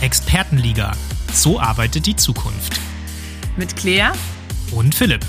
Expertenliga. So arbeitet die Zukunft. Mit Claire Und Philipp.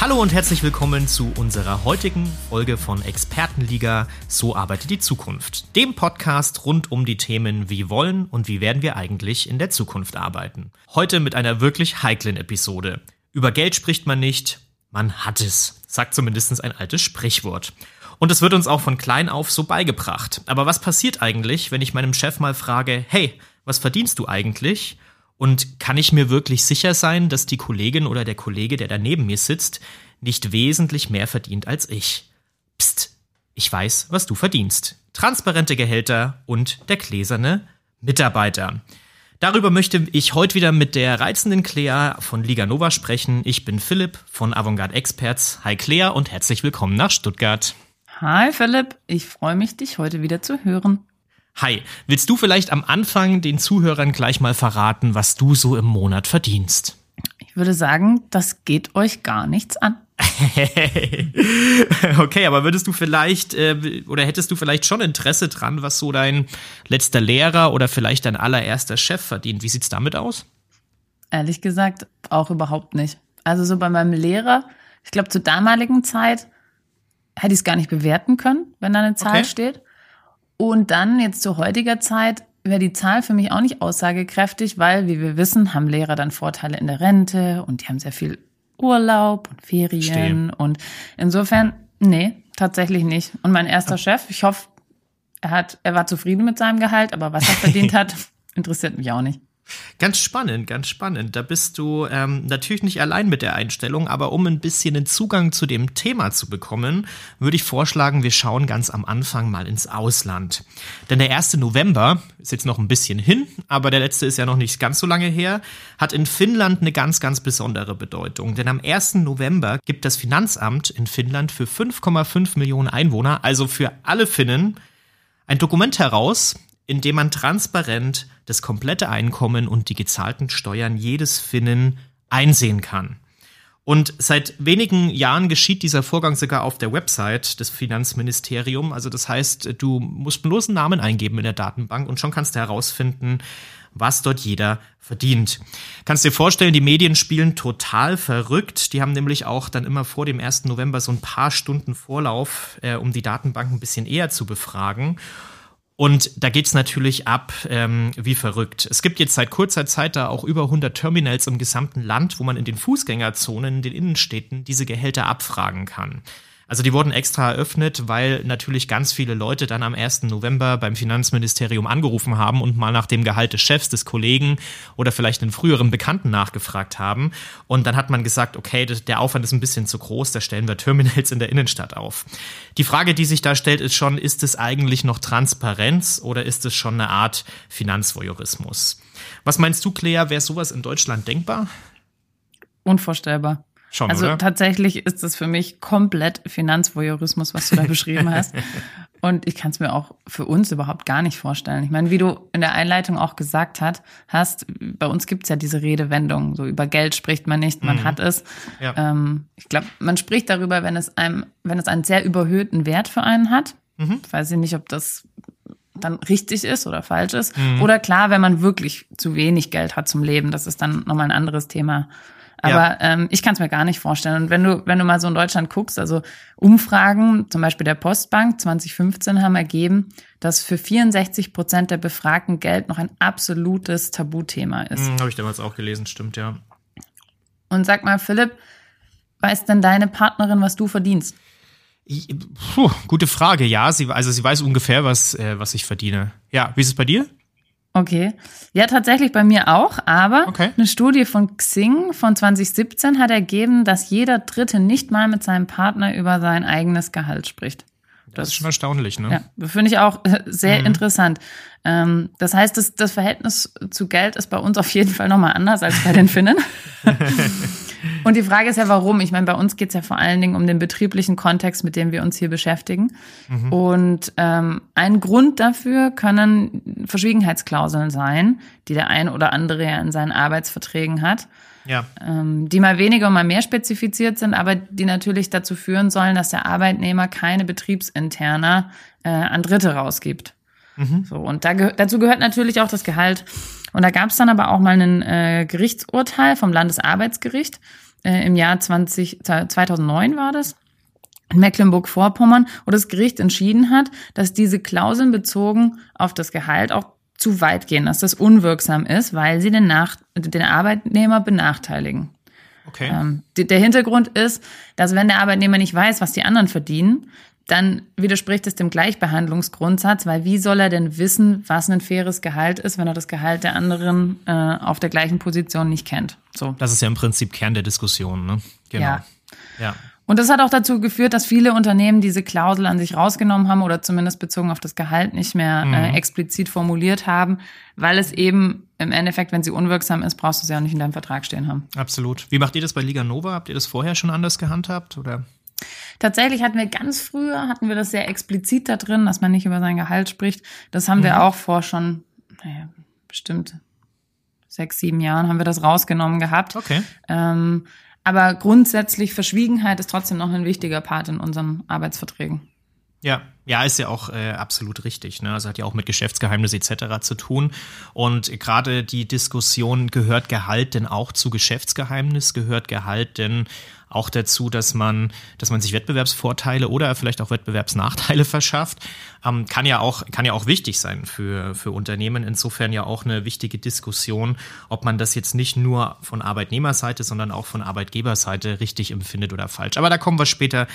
Hallo und herzlich willkommen zu unserer heutigen Folge von Expertenliga So arbeitet die Zukunft. Dem Podcast rund um die Themen Wie wollen und wie werden wir eigentlich in der Zukunft arbeiten. Heute mit einer wirklich heiklen Episode. Über Geld spricht man nicht, man hat es, sagt zumindest ein altes Sprichwort. Und es wird uns auch von klein auf so beigebracht. Aber was passiert eigentlich, wenn ich meinem Chef mal frage, hey, was verdienst du eigentlich? Und kann ich mir wirklich sicher sein, dass die Kollegin oder der Kollege, der da neben mir sitzt, nicht wesentlich mehr verdient als ich? Psst, ich weiß, was du verdienst. Transparente Gehälter und der gläserne Mitarbeiter. Darüber möchte ich heute wieder mit der reizenden Claire von Liga Nova sprechen. Ich bin Philipp von Avantgarde Experts. Hi Claire und herzlich willkommen nach Stuttgart. Hi Philipp, ich freue mich, dich heute wieder zu hören. Hi, willst du vielleicht am Anfang den Zuhörern gleich mal verraten, was du so im Monat verdienst? Ich würde sagen, das geht euch gar nichts an. okay, aber würdest du vielleicht äh, oder hättest du vielleicht schon Interesse dran, was so dein letzter Lehrer oder vielleicht dein allererster Chef verdient? Wie sieht's damit aus? Ehrlich gesagt, auch überhaupt nicht. Also so bei meinem Lehrer, ich glaube zur damaligen Zeit hätte ich es gar nicht bewerten können, wenn da eine Zahl Okay. steht. Und dann jetzt zu heutiger Zeit wäre die Zahl für mich auch nicht aussagekräftig, weil, wie wir wissen, haben Lehrer dann Vorteile in der Rente und die haben sehr viel Urlaub und Ferien. Verstehe. Und insofern, nee, tatsächlich nicht. Und mein erster Chef, ich hoffe, er hat, er war zufrieden mit seinem Gehalt, aber was er verdient hat, interessiert mich auch nicht. Ganz spannend, ganz spannend. Da bist du ähm, natürlich nicht allein mit der Einstellung, aber um ein bisschen einen Zugang zu dem Thema zu bekommen, würde ich vorschlagen, wir schauen ganz am Anfang mal ins Ausland. Denn der 1. November ist jetzt noch ein bisschen hin, aber der letzte ist ja noch nicht ganz so lange her, hat in Finnland eine ganz, ganz besondere Bedeutung. Denn am 1. November gibt das Finanzamt in Finnland für 5,5 Millionen Einwohner, also für alle Finnen, ein Dokument heraus, in dem man transparent das komplette Einkommen und die gezahlten Steuern jedes Finnen einsehen kann. Und seit wenigen Jahren geschieht dieser Vorgang sogar auf der Website des Finanzministeriums. Also das heißt, du musst bloß einen Namen eingeben in der Datenbank und schon kannst du herausfinden, was dort jeder verdient. Kannst dir vorstellen, die Medien spielen total verrückt. Die haben nämlich auch dann immer vor dem 1. November so ein paar Stunden Vorlauf, äh, um die Datenbank ein bisschen eher zu befragen. Und da geht's natürlich ab ähm, wie verrückt. Es gibt jetzt seit kurzer Zeit da auch über 100 Terminals im gesamten Land, wo man in den Fußgängerzonen, in den Innenstädten diese Gehälter abfragen kann. Also die wurden extra eröffnet, weil natürlich ganz viele Leute dann am 1. November beim Finanzministerium angerufen haben und mal nach dem Gehalt des Chefs, des Kollegen oder vielleicht einen früheren Bekannten nachgefragt haben. Und dann hat man gesagt, okay, der Aufwand ist ein bisschen zu groß, da stellen wir Terminals in der Innenstadt auf. Die Frage, die sich da stellt, ist schon, ist es eigentlich noch Transparenz oder ist es schon eine Art Finanzvoyeurismus? Was meinst du, Claire, wäre sowas in Deutschland denkbar? Unvorstellbar. Schon, Also oder? tatsächlich ist es für mich komplett Finanzvoyeurismus, was du da beschrieben hast. Und ich kann es mir auch für uns überhaupt gar nicht vorstellen. Ich meine, wie du in der Einleitung auch gesagt hat, hast, bei uns gibt's ja diese Redewendung, so über Geld spricht man nicht, man hat es. Mhm. Ja. Ähm, ich glaube, man spricht darüber, wenn es einem, wenn es einen sehr überhöhten Wert für einen hat. Mhm. Weiß ich nicht, ob das dann richtig ist oder falsch ist. Mhm. Oder klar, wenn man wirklich zu wenig Geld hat zum Leben, das ist dann nochmal ein anderes Thema. Aber Ja. ähm, ich kann es mir gar nicht vorstellen. Und wenn du, wenn du mal so in Deutschland guckst, also Umfragen, zum Beispiel der Postbank 2015 haben ergeben, dass für 64 Prozent der Befragten Geld noch ein absolutes Tabuthema ist. Hm, Habe ich damals auch gelesen, stimmt, ja. Und sag mal, Philipp, weiß denn deine Partnerin, was du verdienst? Ich- Puh, gute Frage. Ja, sie, also sie weiß ungefähr, was, äh, was ich verdiene. Ja, wie ist es bei dir? Okay. Ja, tatsächlich bei mir auch, aber Okay. eine Studie von Xing von 2017 hat ergeben, dass jeder Dritte nicht mal mit seinem Partner über sein eigenes Gehalt spricht. Das ist schon erstaunlich, ne? Ja, finde ich auch äh, sehr interessant. Ähm, das heißt, das, das Verhältnis zu Geld ist bei uns auf jeden Fall nochmal anders als bei den Finnen. Und die Frage ist ja, warum? Ich meine, bei uns geht es ja vor allen Dingen um den betrieblichen Kontext, mit dem wir uns hier beschäftigen. Und ähm, ein Grund dafür können Verschwiegenheitsklauseln sein, die der ein oder andere ja in seinen Arbeitsverträgen hat. ja. ähm, die mal weniger und mal mehr spezifiziert sind, aber die natürlich dazu führen sollen, dass der Arbeitnehmer keine betriebsinterner äh, an Dritte rausgibt. Mhm. So, und da dazu gehört natürlich auch das Gehalt. Und da gab es dann aber auch mal ein äh, Gerichtsurteil vom Landesarbeitsgericht äh, im Jahr 20, 2009 war das in Mecklenburg-Vorpommern, wo das Gericht entschieden hat, dass diese Klauseln bezogen auf das Gehalt auch zu weit gehen, dass das unwirksam ist, weil sie den, Nach den Arbeitnehmer benachteiligen. Okay. Ähm, der Hintergrund ist, dass wenn der Arbeitnehmer nicht weiß, was die anderen verdienen, dann widerspricht es dem Gleichbehandlungsgrundsatz, weil wie soll er denn wissen, was ein faires Gehalt ist, wenn er das Gehalt der anderen äh, auf der gleichen Position nicht kennt? So. Das ist ja im Prinzip Kern der Diskussion, ne? Genau. Ja. ja. Und das hat auch dazu geführt, dass viele Unternehmen diese Klausel an sich rausgenommen haben oder zumindest bezogen auf das Gehalt nicht mehr äh, mhm. äh, explizit formuliert haben, weil es eben im Endeffekt, wenn sie unwirksam ist, brauchst du sie auch nicht in deinem Vertrag stehen haben. Absolut. Wie macht ihr das bei Liga Nova? Habt ihr das vorher schon anders gehandhabt oder? Tatsächlich hatten wir ganz früher, hatten wir das sehr explizit da drin, dass man nicht über sein Gehalt spricht. Das haben mhm. wir auch vor schon, naja, bestimmt sechs, sieben Jahren haben wir das rausgenommen gehabt. Okay. Ähm, aber grundsätzlich Verschwiegenheit ist trotzdem noch ein wichtiger Part in unseren Arbeitsverträgen. Ja, ja, ist ja auch äh, absolut richtig. Ne? Also hat ja auch mit Geschäftsgeheimnis etc. zu tun. Und gerade die Diskussion, gehört Gehalt denn auch zu Geschäftsgeheimnis? Gehört Gehalt denn auch dazu, dass man, dass man sich Wettbewerbsvorteile oder vielleicht auch Wettbewerbsnachteile verschafft. Ähm, kann ja auch, kann ja auch wichtig sein für, für Unternehmen. Insofern ja auch eine wichtige Diskussion, ob man das jetzt nicht nur von Arbeitnehmerseite, sondern auch von Arbeitgeberseite richtig empfindet oder falsch. Aber da kommen wir später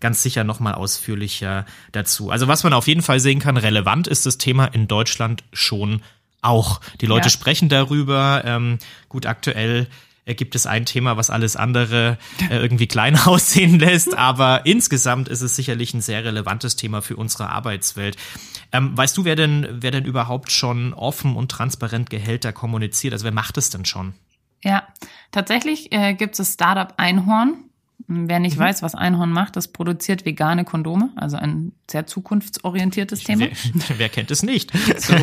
ganz sicher nochmal ausführlicher dazu. Also was man auf jeden Fall sehen kann, relevant ist das Thema in Deutschland schon auch. Die Leute ja. sprechen darüber. Ähm, gut, aktuell gibt es ein Thema, was alles andere äh, irgendwie klein aussehen lässt. Aber insgesamt ist es sicherlich ein sehr relevantes Thema für unsere Arbeitswelt. Ähm, weißt du, wer denn, wer denn überhaupt schon offen und transparent Gehälter kommuniziert? Also wer macht es denn schon? Ja, tatsächlich äh, gibt es Startup Einhorn. Wer nicht mhm. weiß, was Einhorn macht, das produziert vegane Kondome, also ein sehr zukunftsorientiertes Thema. Wer, wer kennt es nicht? So.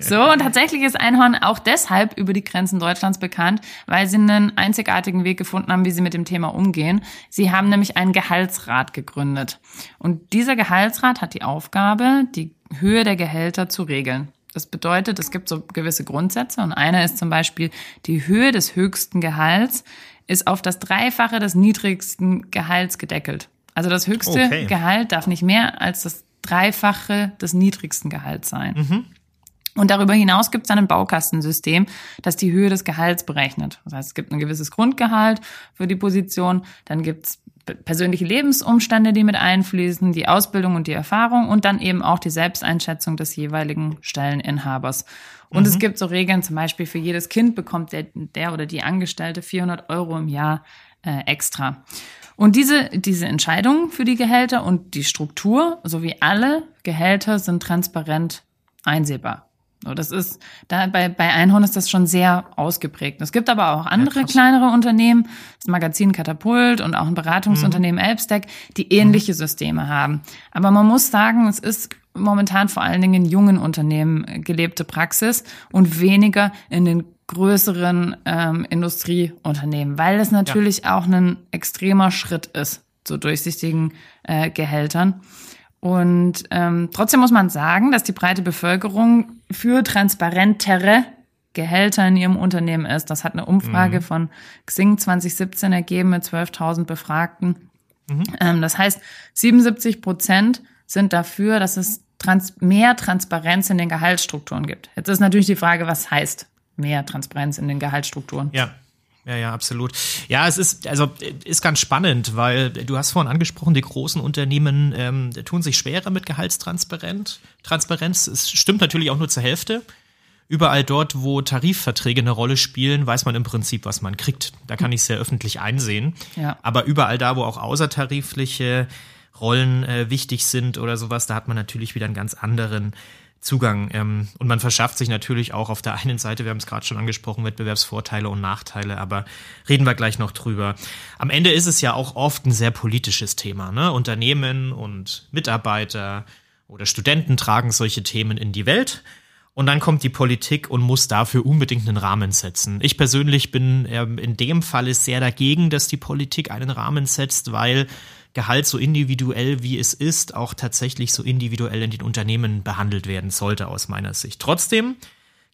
so, und tatsächlich ist Einhorn auch deshalb über die Grenzen Deutschlands bekannt, weil sie einen einzigartigen Weg gefunden haben, wie sie mit dem Thema umgehen. Sie haben nämlich einen Gehaltsrat gegründet. Und dieser Gehaltsrat hat die Aufgabe, die Höhe der Gehälter zu regeln. Das bedeutet, es gibt so gewisse Grundsätze und einer ist zum Beispiel die Höhe des höchsten Gehalts ist auf das Dreifache des niedrigsten Gehalts gedeckelt. Also das höchste okay. Gehalt darf nicht mehr als das Dreifache des niedrigsten Gehalts sein. Mhm. Und darüber hinaus gibt es dann ein Baukastensystem, das die Höhe des Gehalts berechnet. Das heißt, es gibt ein gewisses Grundgehalt für die Position, dann gibt es persönliche Lebensumstände, die mit einfließen, die Ausbildung und die Erfahrung und dann eben auch die Selbsteinschätzung des jeweiligen Stelleninhabers. Und mhm. es gibt so Regeln, zum Beispiel für jedes Kind bekommt der, der oder die Angestellte 400 Euro im Jahr äh, extra. Und diese, diese Entscheidungen für die Gehälter und die Struktur sowie alle Gehälter sind transparent einsehbar. So, das ist, da bei, bei Einhorn ist das schon sehr ausgeprägt. Es gibt aber auch andere ja, kleinere Unternehmen, das Magazin Katapult und auch ein Beratungsunternehmen mhm. Elbstack, die ähnliche mhm. Systeme haben. Aber man muss sagen, es ist momentan vor allen Dingen in jungen Unternehmen gelebte Praxis und weniger in den größeren ähm, Industrieunternehmen, weil es natürlich ja. auch ein extremer Schritt ist zu durchsichtigen äh, Gehältern. Und ähm, trotzdem muss man sagen, dass die breite Bevölkerung für transparentere Gehälter in ihrem Unternehmen ist. Das hat eine Umfrage mhm. von Xing 2017 ergeben mit 12.000 Befragten. Mhm. Ähm, das heißt, 77 Prozent sind dafür, dass es trans mehr Transparenz in den Gehaltsstrukturen gibt. Jetzt ist natürlich die Frage, was heißt mehr Transparenz in den Gehaltsstrukturen? Ja. Ja, ja, absolut. Ja, es ist, also ist ganz spannend, weil du hast vorhin angesprochen, die großen Unternehmen ähm, tun sich schwerer mit Gehaltstransparenz. Transparenz. Es stimmt natürlich auch nur zur Hälfte. Überall dort, wo Tarifverträge eine Rolle spielen, weiß man im Prinzip, was man kriegt. Da kann ich sehr öffentlich einsehen. Ja. Aber überall da, wo auch außertarifliche Rollen äh, wichtig sind oder sowas, da hat man natürlich wieder einen ganz anderen Zugang. Ähm, und man verschafft sich natürlich auch auf der einen Seite, wir haben es gerade schon angesprochen, Wettbewerbsvorteile und Nachteile, aber reden wir gleich noch drüber. Am Ende ist es ja auch oft ein sehr politisches Thema. Ne? Unternehmen und Mitarbeiter oder Studenten tragen solche Themen in die Welt. Und dann kommt die Politik und muss dafür unbedingt einen Rahmen setzen. Ich persönlich bin ähm, in dem Falle sehr dagegen, dass die Politik einen Rahmen setzt, weil Gehalt so individuell wie es ist, auch tatsächlich so individuell in den Unternehmen behandelt werden sollte aus meiner Sicht. Trotzdem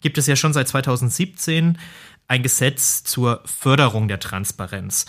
gibt es ja schon seit 2017 ein Gesetz zur Förderung der Transparenz.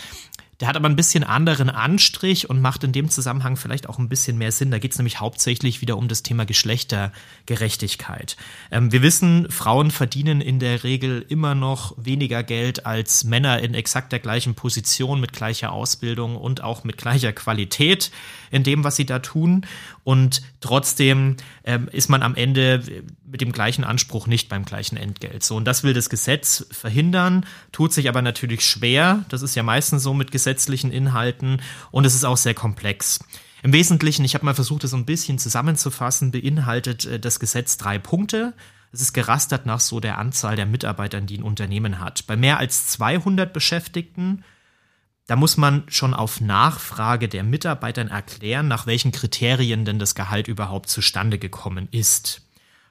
Der hat aber ein bisschen anderen Anstrich und macht in dem Zusammenhang vielleicht auch ein bisschen mehr Sinn. Da geht es nämlich hauptsächlich wieder um das Thema Geschlechtergerechtigkeit. Ähm, wir wissen, Frauen verdienen in der Regel immer noch weniger Geld als Männer in exakt der gleichen Position, mit gleicher Ausbildung und auch mit gleicher Qualität in dem, was sie da tun. Und trotzdem ähm, ist man am Ende mit dem gleichen Anspruch nicht beim gleichen Entgelt. So, und das will das Gesetz verhindern, tut sich aber natürlich schwer. Das ist ja meistens so mit gesetzlichen Inhalten und es ist auch sehr komplex. Im Wesentlichen, ich habe mal versucht, das so ein bisschen zusammenzufassen, beinhaltet äh, das Gesetz drei Punkte. Es ist gerastert nach so der Anzahl der Mitarbeiter, die ein Unternehmen hat. Bei mehr als 200 Beschäftigten, da muss man schon auf Nachfrage der Mitarbeitern erklären, nach welchen Kriterien denn das Gehalt überhaupt zustande gekommen ist.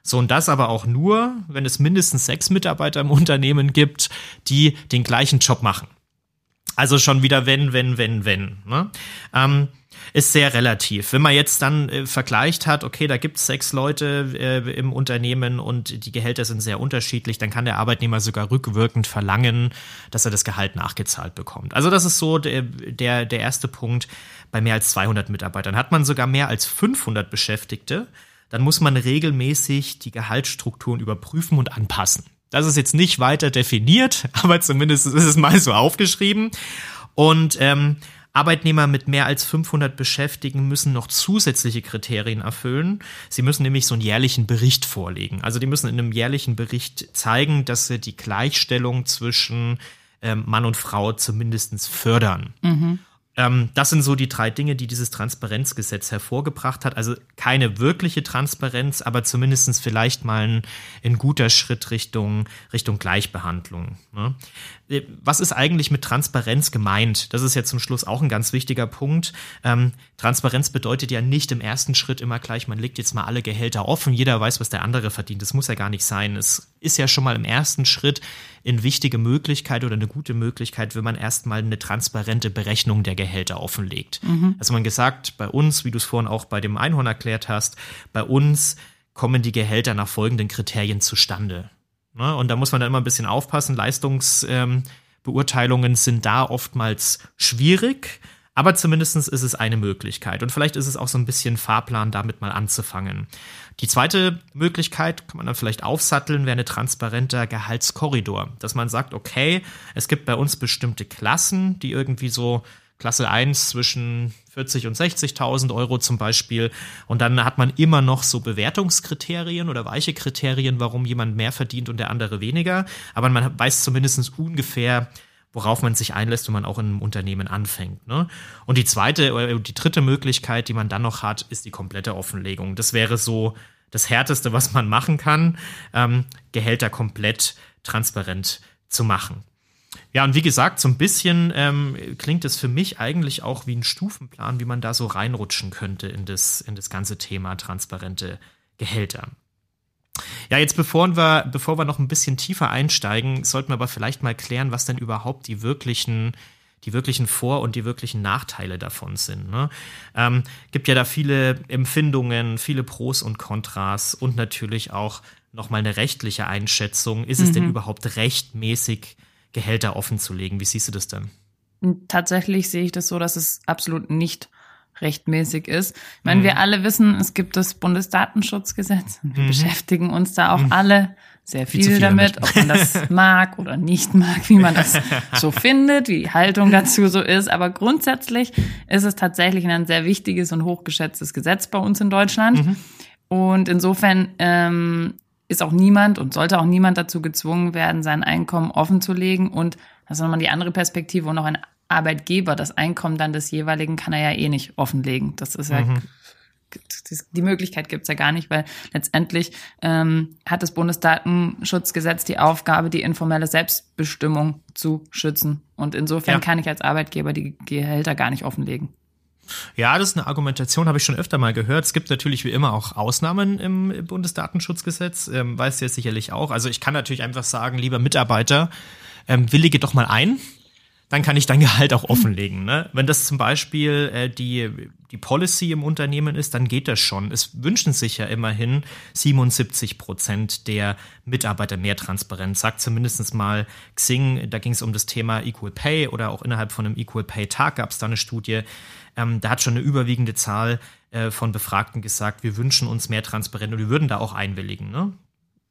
So, und das aber auch nur, wenn es mindestens sechs Mitarbeiter im Unternehmen gibt, die den gleichen Job machen. Also schon wieder wenn, wenn, wenn, wenn. Ne? Ähm, ist sehr relativ. Wenn man jetzt dann äh, vergleicht hat, okay, da gibt es sechs Leute äh, im Unternehmen und die Gehälter sind sehr unterschiedlich, dann kann der Arbeitnehmer sogar rückwirkend verlangen, dass er das Gehalt nachgezahlt bekommt. Also das ist so der, der, der erste Punkt bei mehr als 200 Mitarbeitern. Hat man sogar mehr als 500 Beschäftigte, dann muss man regelmäßig die Gehaltsstrukturen überprüfen und anpassen. Das ist jetzt nicht weiter definiert, aber zumindest ist es mal so aufgeschrieben. Und ähm, Arbeitnehmer mit mehr als 500 Beschäftigten müssen noch zusätzliche Kriterien erfüllen. Sie müssen nämlich so einen jährlichen Bericht vorlegen. Also die müssen in einem jährlichen Bericht zeigen, dass sie die Gleichstellung zwischen ähm, Mann und Frau zumindest fördern. Mhm. Ähm, das sind so die drei Dinge, die dieses Transparenzgesetz hervorgebracht hat. Also keine wirkliche Transparenz, aber zumindest vielleicht mal ein, ein guter Schritt Richtung, Richtung Gleichbehandlung. Ne? Äh, was ist eigentlich mit Transparenz gemeint? Das ist ja zum Schluss auch ein ganz wichtiger Punkt. Ähm, Transparenz bedeutet ja nicht im ersten Schritt immer gleich, man legt jetzt mal alle Gehälter offen, jeder weiß, was der andere verdient. Das muss ja gar nicht sein. Es ist ja schon mal im ersten Schritt eine wichtige Möglichkeit oder eine gute Möglichkeit, wenn man erstmal eine transparente Berechnung der Gehälter offenlegt. Mhm. Also man gesagt, bei uns, wie du es vorhin auch bei dem Einhorn erklärt hast, bei uns kommen die Gehälter nach folgenden Kriterien zustande. Ne? Und da muss man dann immer ein bisschen aufpassen. Leistungsbeurteilungen ähm, sind da oftmals schwierig. Aber zumindest ist es eine Möglichkeit. Und vielleicht ist es auch so ein bisschen Fahrplan, damit mal anzufangen. Die zweite Möglichkeit, kann man dann vielleicht aufsatteln, wäre eine transparenter Gehaltskorridor. Dass man sagt, okay, es gibt bei uns bestimmte Klassen, die irgendwie so Klasse 1 zwischen 40 und 60.000 Euro zum Beispiel. Und dann hat man immer noch so Bewertungskriterien oder weiche Kriterien, warum jemand mehr verdient und der andere weniger. Aber man weiß zumindest ungefähr, worauf man sich einlässt, wenn man auch in einem Unternehmen anfängt. Ne? Und die zweite oder die dritte Möglichkeit, die man dann noch hat, ist die komplette Offenlegung. Das wäre so das Härteste, was man machen kann, ähm, Gehälter komplett transparent zu machen. Ja, und wie gesagt, so ein bisschen ähm, klingt es für mich eigentlich auch wie ein Stufenplan, wie man da so reinrutschen könnte in das, in das ganze Thema transparente Gehälter. Ja, jetzt bevor wir, bevor wir noch ein bisschen tiefer einsteigen, sollten wir aber vielleicht mal klären, was denn überhaupt die wirklichen, die wirklichen Vor- und die wirklichen Nachteile davon sind. Ne? Ähm, gibt ja da viele Empfindungen, viele Pros und Kontras und natürlich auch nochmal eine rechtliche Einschätzung. Ist mhm. es denn mhm. überhaupt rechtmäßig, Gehälter offenzulegen? Wie siehst du das denn? Tatsächlich sehe ich das so, dass es absolut nicht rechtmäßig ist. Ich meine, mhm. wir alle wissen, es gibt das Bundesdatenschutzgesetz und wir mhm. beschäftigen uns da auch mhm. alle sehr viel, viel damit, damit, ob man das mag oder nicht mag, wie man das so findet, wie die Haltung dazu so ist. Aber grundsätzlich ist es tatsächlich ein sehr wichtiges und hochgeschätztes Gesetz bei uns in Deutschland. Mhm. Und insofern ähm, ist auch niemand und sollte auch niemand dazu gezwungen werden, sein Einkommen offen zu legen. Und das ist nochmal die andere Perspektive, wo noch ein Arbeitgeber das Einkommen dann des jeweiligen kann er ja eh nicht offenlegen. Das ist ja mhm. die Möglichkeit gibt's ja gar nicht, weil letztendlich ähm, hat das Bundesdatenschutzgesetz die Aufgabe, die informelle Selbstbestimmung zu schützen. Und insofern ja. kann ich als Arbeitgeber die Gehälter gar nicht offenlegen. Ja, das ist eine Argumentation, habe ich schon öfter mal gehört. Es gibt natürlich wie immer auch Ausnahmen im Bundesdatenschutzgesetz, ähm, weißt du ja sicherlich auch. Also ich kann natürlich einfach sagen, lieber Mitarbeiter, ähm, willige doch mal ein dann kann ich dein Gehalt auch offenlegen. Ne? Wenn das zum Beispiel äh, die, die Policy im Unternehmen ist, dann geht das schon. Es wünschen sich ja immerhin 77 Prozent der Mitarbeiter mehr Transparenz. Sagt zumindest mal Xing, da ging es um das Thema Equal Pay oder auch innerhalb von einem Equal Pay Tag gab es da eine Studie. Ähm, da hat schon eine überwiegende Zahl äh, von Befragten gesagt, wir wünschen uns mehr Transparenz und wir würden da auch einwilligen. Ne?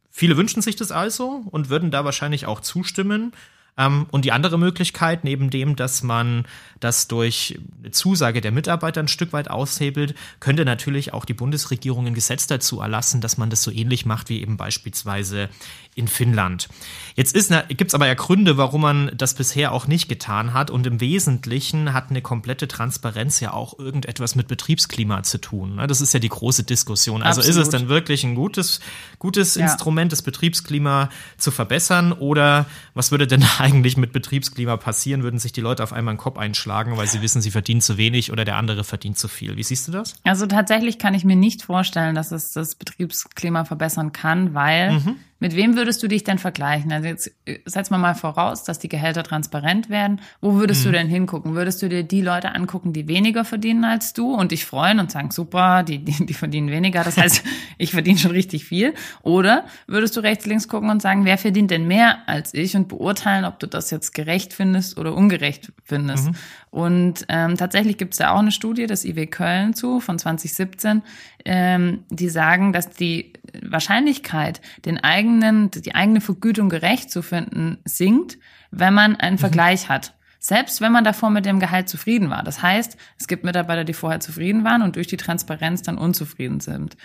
Viele wünschen sich das also und würden da wahrscheinlich auch zustimmen. Ähm, und die andere Möglichkeit, neben dem, dass man das durch eine Zusage der Mitarbeiter ein Stück weit aushebelt, könnte natürlich auch die Bundesregierung ein Gesetz dazu erlassen, dass man das so ähnlich macht wie eben beispielsweise in Finnland. Jetzt gibt es aber ja Gründe, warum man das bisher auch nicht getan hat. Und im Wesentlichen hat eine komplette Transparenz ja auch irgendetwas mit Betriebsklima zu tun. Ne? Das ist ja die große Diskussion. Also Absolut. ist es dann wirklich ein gutes, gutes ja. Instrument, das Betriebsklima zu verbessern? Oder was würde denn eigentlich mit Betriebsklima passieren? Würden sich die Leute auf einmal einen Kopf einschlagen, weil sie wissen, sie verdienen zu wenig oder der andere verdient zu viel? Wie siehst du das? Also tatsächlich kann ich mir nicht vorstellen, dass es das Betriebsklima verbessern kann, weil mhm mit wem würdest du dich denn vergleichen? Also jetzt äh, setzen wir mal voraus, dass die Gehälter transparent werden. Wo würdest mhm. du denn hingucken? Würdest du dir die Leute angucken, die weniger verdienen als du und dich freuen und sagen, super, die, die, die verdienen weniger, das heißt, ich verdiene schon richtig viel? Oder würdest du rechts, links gucken und sagen, wer verdient denn mehr als ich und beurteilen, ob du das jetzt gerecht findest oder ungerecht findest? Mhm. Und ähm, tatsächlich gibt es da auch eine Studie des IW Köln zu von 2017, ähm, die sagen, dass die Wahrscheinlichkeit, den eigenen, die eigene Vergütung gerecht zu finden, sinkt, wenn man einen mhm. Vergleich hat. Selbst wenn man davor mit dem Gehalt zufrieden war. Das heißt, es gibt Mitarbeiter, die vorher zufrieden waren und durch die Transparenz dann unzufrieden sind.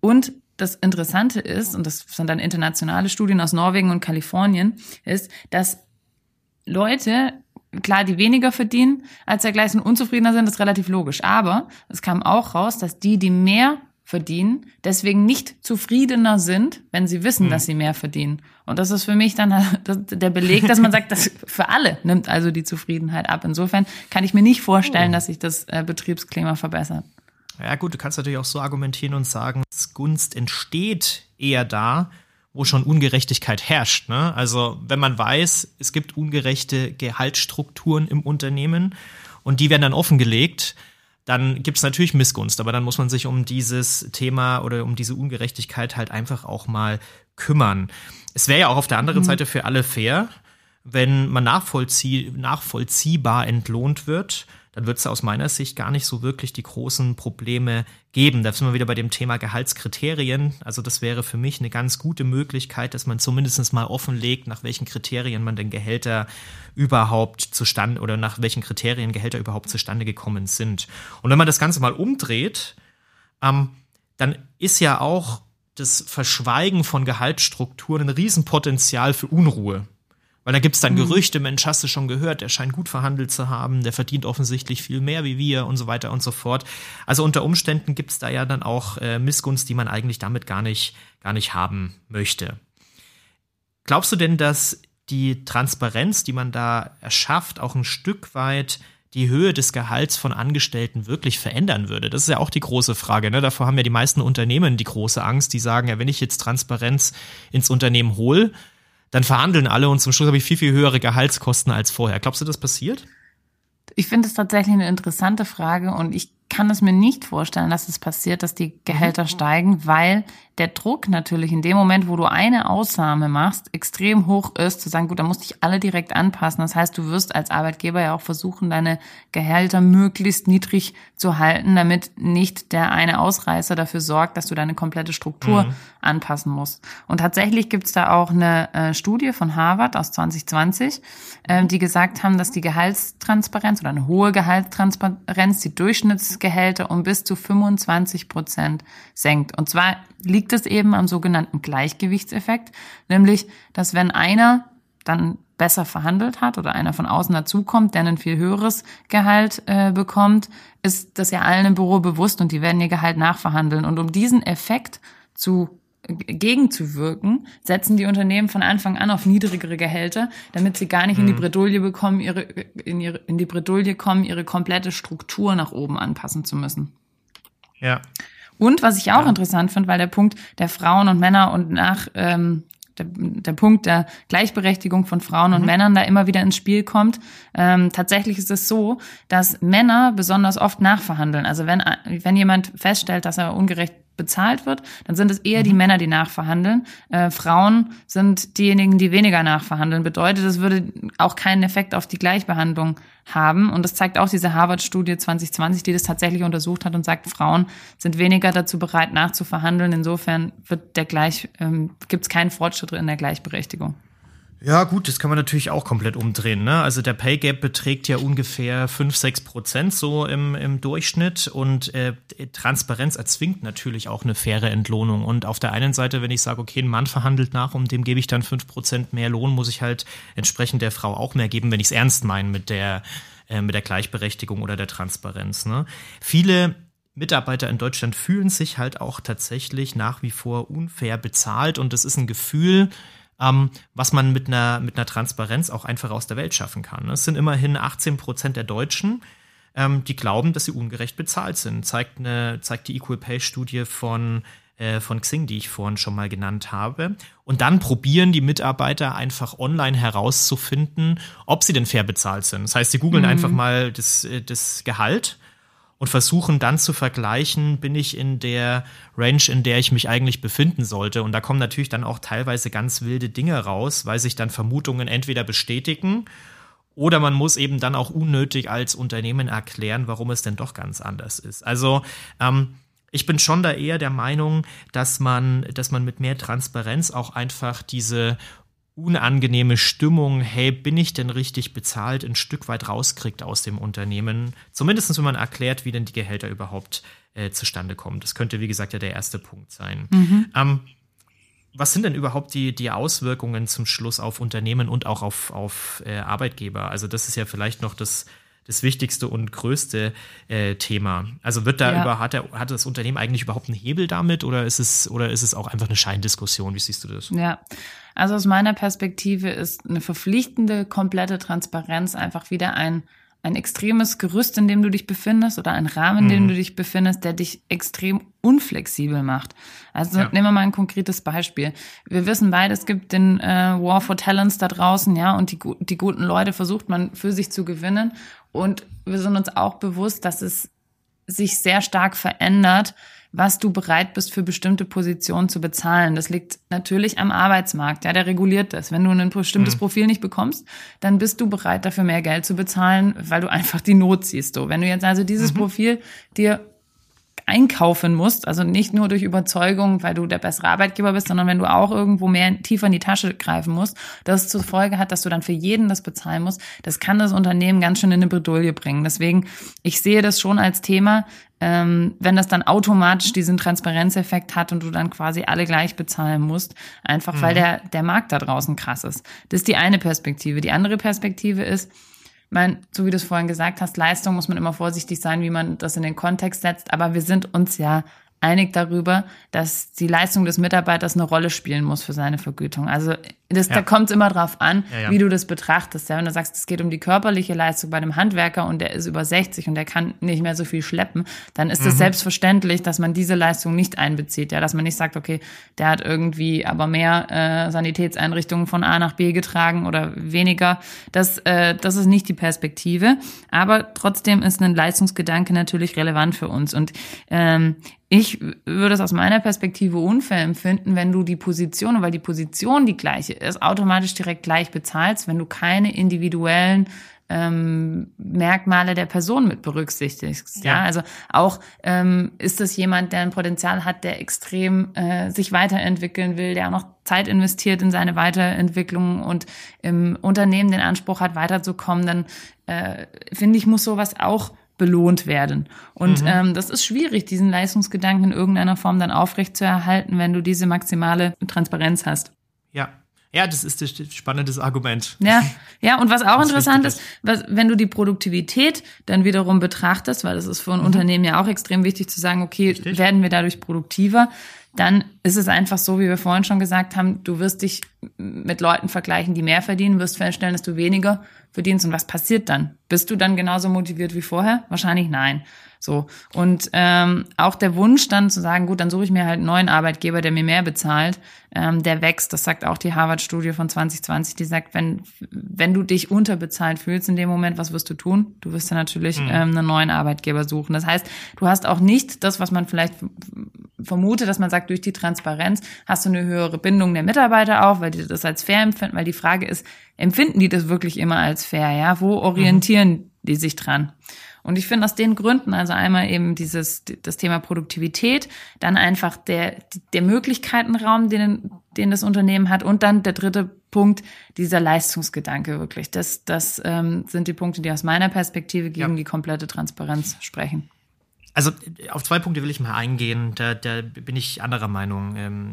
Und das Interessante ist, und das sind dann internationale Studien aus Norwegen und Kalifornien, ist, dass Leute klar, die weniger verdienen als dergleichen unzufriedener sind, ist relativ logisch. Aber es kam auch raus, dass die, die mehr verdienen, deswegen nicht zufriedener sind, wenn sie wissen, hm. dass sie mehr verdienen. Und das ist für mich dann der Beleg, dass man sagt, das für alle nimmt also die Zufriedenheit ab. Insofern kann ich mir nicht vorstellen, oh. dass sich das äh, Betriebsklima verbessert. Ja gut, du kannst natürlich auch so argumentieren und sagen, Gunst entsteht eher da, wo schon Ungerechtigkeit herrscht. Ne? Also wenn man weiß, es gibt ungerechte Gehaltsstrukturen im Unternehmen und die werden dann offengelegt, dann gibt es natürlich Missgunst, aber dann muss man sich um dieses Thema oder um diese Ungerechtigkeit halt einfach auch mal kümmern. Es wäre ja auch auf der anderen mhm. Seite für alle fair, wenn man nachvollzieh nachvollziehbar entlohnt wird dann wird es aus meiner Sicht gar nicht so wirklich die großen Probleme geben. Da sind wir wieder bei dem Thema Gehaltskriterien. Also das wäre für mich eine ganz gute Möglichkeit, dass man zumindest mal offenlegt, nach welchen Kriterien man den Gehälter überhaupt zustande oder nach welchen Kriterien Gehälter überhaupt zustande gekommen sind. Und wenn man das Ganze mal umdreht, ähm, dann ist ja auch das Verschweigen von Gehaltsstrukturen ein Riesenpotenzial für Unruhe. Weil da gibt es dann mhm. Gerüchte, Mensch, hast du schon gehört, der scheint gut verhandelt zu haben, der verdient offensichtlich viel mehr wie wir und so weiter und so fort. Also unter Umständen gibt es da ja dann auch äh, Missgunst, die man eigentlich damit gar nicht, gar nicht haben möchte. Glaubst du denn, dass die Transparenz, die man da erschafft, auch ein Stück weit die Höhe des Gehalts von Angestellten wirklich verändern würde? Das ist ja auch die große Frage. Ne? Davor haben ja die meisten Unternehmen die große Angst, die sagen, ja, wenn ich jetzt Transparenz ins Unternehmen hole, dann verhandeln alle und zum Schluss habe ich viel, viel höhere Gehaltskosten als vorher. Glaubst du, das passiert? Ich finde es tatsächlich eine interessante Frage und ich kann es mir nicht vorstellen, dass es passiert, dass die Gehälter mhm. steigen, weil der Druck natürlich in dem Moment, wo du eine Ausnahme machst, extrem hoch ist, zu sagen, gut, da musst dich alle direkt anpassen. Das heißt, du wirst als Arbeitgeber ja auch versuchen, deine Gehälter möglichst niedrig zu halten, damit nicht der eine Ausreißer dafür sorgt, dass du deine komplette Struktur mhm. anpassen musst. Und tatsächlich gibt's da auch eine äh, Studie von Harvard aus 2020, äh, die gesagt haben, dass die Gehaltstransparenz oder eine hohe Gehaltstransparenz die Durchschnittsgehälter um bis zu 25 Prozent senkt. Und zwar liegt es eben am sogenannten Gleichgewichtseffekt, nämlich, dass wenn einer dann besser verhandelt hat oder einer von außen dazukommt, der ein viel höheres Gehalt äh, bekommt, ist das ja allen im Büro bewusst und die werden ihr Gehalt nachverhandeln. Und um diesen Effekt zu gegenzuwirken, setzen die Unternehmen von Anfang an auf niedrigere Gehälter, damit sie gar nicht in die mhm. Bredouille bekommen, ihre, in ihre, in die Bredouille kommen, ihre komplette Struktur nach oben anpassen zu müssen. Ja. Und was ich auch ja. interessant finde, weil der Punkt der Frauen und Männer und nach ähm, der, der Punkt der Gleichberechtigung von Frauen und mhm. Männern da immer wieder ins Spiel kommt. Ähm, tatsächlich ist es so, dass Männer besonders oft nachverhandeln. Also wenn, wenn jemand feststellt, dass er ungerecht bezahlt wird, dann sind es eher mhm. die Männer, die nachverhandeln. Äh, Frauen sind diejenigen, die weniger nachverhandeln. Bedeutet, es würde auch keinen Effekt auf die Gleichbehandlung haben. Und das zeigt auch diese Harvard-Studie 2020, die das tatsächlich untersucht hat und sagt, Frauen sind weniger dazu bereit, nachzuverhandeln. Insofern wird der gleich, ähm, gibt es keinen Fortschritt in der Gleichberechtigung. Ja, gut, das kann man natürlich auch komplett umdrehen. Ne? Also der Pay Gap beträgt ja ungefähr 5, 6 Prozent so im, im Durchschnitt und äh, Transparenz erzwingt natürlich auch eine faire Entlohnung. Und auf der einen Seite, wenn ich sage, okay, ein Mann verhandelt nach und dem gebe ich dann 5 Prozent mehr Lohn, muss ich halt entsprechend der Frau auch mehr geben, wenn ich es ernst meine mit der, äh, mit der Gleichberechtigung oder der Transparenz. Ne? Viele Mitarbeiter in Deutschland fühlen sich halt auch tatsächlich nach wie vor unfair bezahlt und es ist ein Gefühl, ähm, was man mit einer, mit einer Transparenz auch einfach aus der Welt schaffen kann. Es sind immerhin 18 Prozent der Deutschen, ähm, die glauben, dass sie ungerecht bezahlt sind. Zeigt, eine, zeigt die Equal Pay Studie von äh, von Xing, die ich vorhin schon mal genannt habe. Und dann probieren die Mitarbeiter einfach online herauszufinden, ob sie denn fair bezahlt sind. Das heißt, sie googeln mhm. einfach mal das, äh, das Gehalt und versuchen dann zu vergleichen, bin ich in der Range, in der ich mich eigentlich befinden sollte. Und da kommen natürlich dann auch teilweise ganz wilde Dinge raus, weil sich dann Vermutungen entweder bestätigen oder man muss eben dann auch unnötig als Unternehmen erklären, warum es denn doch ganz anders ist. Also ähm, ich bin schon da eher der Meinung, dass man, dass man mit mehr Transparenz auch einfach diese unangenehme Stimmung, hey, bin ich denn richtig bezahlt, ein Stück weit rauskriegt aus dem Unternehmen. Zumindest wenn man erklärt, wie denn die Gehälter überhaupt äh, zustande kommen. Das könnte, wie gesagt, ja der erste Punkt sein. Mhm. Ähm, was sind denn überhaupt die, die Auswirkungen zum Schluss auf Unternehmen und auch auf, auf äh, Arbeitgeber? Also das ist ja vielleicht noch das, das wichtigste und größte äh, Thema. Also wird da ja. über, hat, der, hat das Unternehmen eigentlich überhaupt einen Hebel damit oder ist es, oder ist es auch einfach eine Scheindiskussion? Wie siehst du das? Ja, also aus meiner Perspektive ist eine verpflichtende, komplette Transparenz einfach wieder ein, ein extremes Gerüst, in dem du dich befindest oder ein Rahmen, in dem mhm. du dich befindest, der dich extrem unflexibel macht. Also ja. nehmen wir mal ein konkretes Beispiel. Wir wissen beide, es gibt den äh, War for Talents da draußen, ja, und die, die guten Leute versucht man für sich zu gewinnen. Und wir sind uns auch bewusst, dass es sich sehr stark verändert, was du bereit bist für bestimmte Positionen zu bezahlen. Das liegt natürlich am Arbeitsmarkt, ja, der reguliert das. Wenn du ein bestimmtes mhm. Profil nicht bekommst, dann bist du bereit dafür mehr Geld zu bezahlen, weil du einfach die Not siehst. So, wenn du jetzt also dieses mhm. Profil dir einkaufen musst, also nicht nur durch Überzeugung, weil du der bessere Arbeitgeber bist, sondern wenn du auch irgendwo mehr tiefer in die Tasche greifen musst, das zur Folge hat, dass du dann für jeden das bezahlen musst, das kann das Unternehmen ganz schön in eine Bredouille bringen. Deswegen, ich sehe das schon als Thema, ähm, wenn das dann automatisch diesen Transparenzeffekt hat und du dann quasi alle gleich bezahlen musst, einfach mhm. weil der, der Markt da draußen krass ist. Das ist die eine Perspektive. Die andere Perspektive ist, mein, so wie du es vorhin gesagt hast, Leistung muss man immer vorsichtig sein, wie man das in den Kontext setzt. Aber wir sind uns ja einig darüber, dass die Leistung des Mitarbeiters eine Rolle spielen muss für seine Vergütung. Also das, ja. da kommt es immer drauf an, ja, ja. wie du das betrachtest. Ja, wenn du sagst, es geht um die körperliche Leistung bei einem Handwerker und der ist über 60 und der kann nicht mehr so viel schleppen, dann ist es mhm. selbstverständlich, dass man diese Leistung nicht einbezieht. Ja, dass man nicht sagt, okay, der hat irgendwie aber mehr äh, Sanitätseinrichtungen von A nach B getragen oder weniger. Das, äh, das ist nicht die Perspektive. Aber trotzdem ist ein Leistungsgedanke natürlich relevant für uns. Und ähm, ich würde es aus meiner Perspektive unfair empfinden, wenn du die Position, weil die Position die gleiche ist, automatisch direkt gleich bezahlst, wenn du keine individuellen ähm, Merkmale der Person mit berücksichtigst. Ja, ja? also auch ähm, ist das jemand, der ein Potenzial hat, der extrem äh, sich weiterentwickeln will, der auch noch Zeit investiert in seine Weiterentwicklung und im Unternehmen den Anspruch hat, weiterzukommen, dann äh, finde ich, muss sowas auch belohnt werden. Und mhm. ähm, das ist schwierig, diesen Leistungsgedanken in irgendeiner Form dann aufrecht zu erhalten, wenn du diese maximale Transparenz hast. Ja, ja, das ist ein spannendes Argument. Ja, ja, und was auch das interessant ist, was, wenn du die Produktivität dann wiederum betrachtest, weil das ist für ein mhm. Unternehmen ja auch extrem wichtig zu sagen, okay, Richtig. werden wir dadurch produktiver, dann ist es einfach so, wie wir vorhin schon gesagt haben, du wirst dich mit Leuten vergleichen, die mehr verdienen, wirst feststellen, dass du weniger verdienst. Und was passiert dann? Bist du dann genauso motiviert wie vorher? Wahrscheinlich nein. So. Und ähm, auch der Wunsch dann zu sagen, gut, dann suche ich mir halt einen neuen Arbeitgeber, der mir mehr bezahlt, ähm, der wächst. Das sagt auch die Harvard-Studie von 2020, die sagt, wenn, wenn du dich unterbezahlt fühlst in dem Moment, was wirst du tun? Du wirst dann natürlich mhm. ähm, einen neuen Arbeitgeber suchen. Das heißt, du hast auch nicht das, was man vielleicht vermutet, dass man sagt, durch die Transparenz hast du eine höhere Bindung der Mitarbeiter auch, weil die das als fair empfinden, weil die Frage ist, empfinden die das wirklich immer als fair, ja? Wo orientieren mhm. die sich dran? Und ich finde aus den Gründen, also einmal eben dieses, das Thema Produktivität, dann einfach der, der Möglichkeitenraum, den, den das Unternehmen hat und dann der dritte Punkt, dieser Leistungsgedanke wirklich. Das, das ähm, sind die Punkte, die aus meiner Perspektive gegen ja. die komplette Transparenz sprechen. Also auf zwei Punkte will ich mal eingehen. Da, da bin ich anderer Meinung, ähm,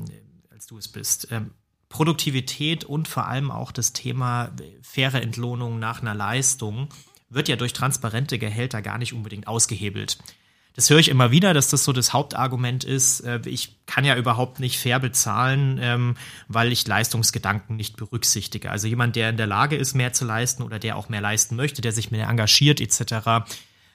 als du es bist. Ähm, Produktivität und vor allem auch das Thema faire Entlohnung nach einer Leistung wird ja durch transparente Gehälter gar nicht unbedingt ausgehebelt. Das höre ich immer wieder, dass das so das Hauptargument ist. Äh, ich kann ja überhaupt nicht fair bezahlen, ähm, weil ich Leistungsgedanken nicht berücksichtige. Also jemand, der in der Lage ist, mehr zu leisten oder der auch mehr leisten möchte, der sich mehr engagiert etc.,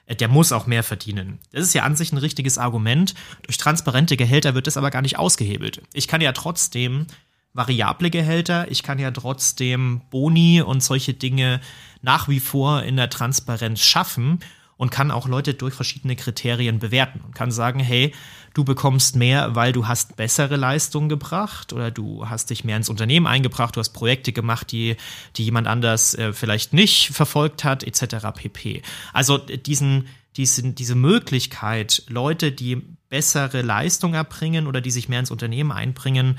äh, der muss auch mehr verdienen. Das ist ja an sich ein richtiges Argument. Durch transparente Gehälter wird das aber gar nicht ausgehebelt. Ich kann ja trotzdem variable Gehälter. Ich kann ja trotzdem Boni und solche Dinge nach wie vor in der Transparenz schaffen und kann auch Leute durch verschiedene Kriterien bewerten und kann sagen, hey, du bekommst mehr, weil du hast bessere Leistungen gebracht oder du hast dich mehr ins Unternehmen eingebracht, du hast Projekte gemacht, die, die jemand anders äh, vielleicht nicht verfolgt hat, etc. pp. Also diesen, diesen, diese Möglichkeit, Leute, die bessere Leistung erbringen oder die sich mehr ins Unternehmen einbringen,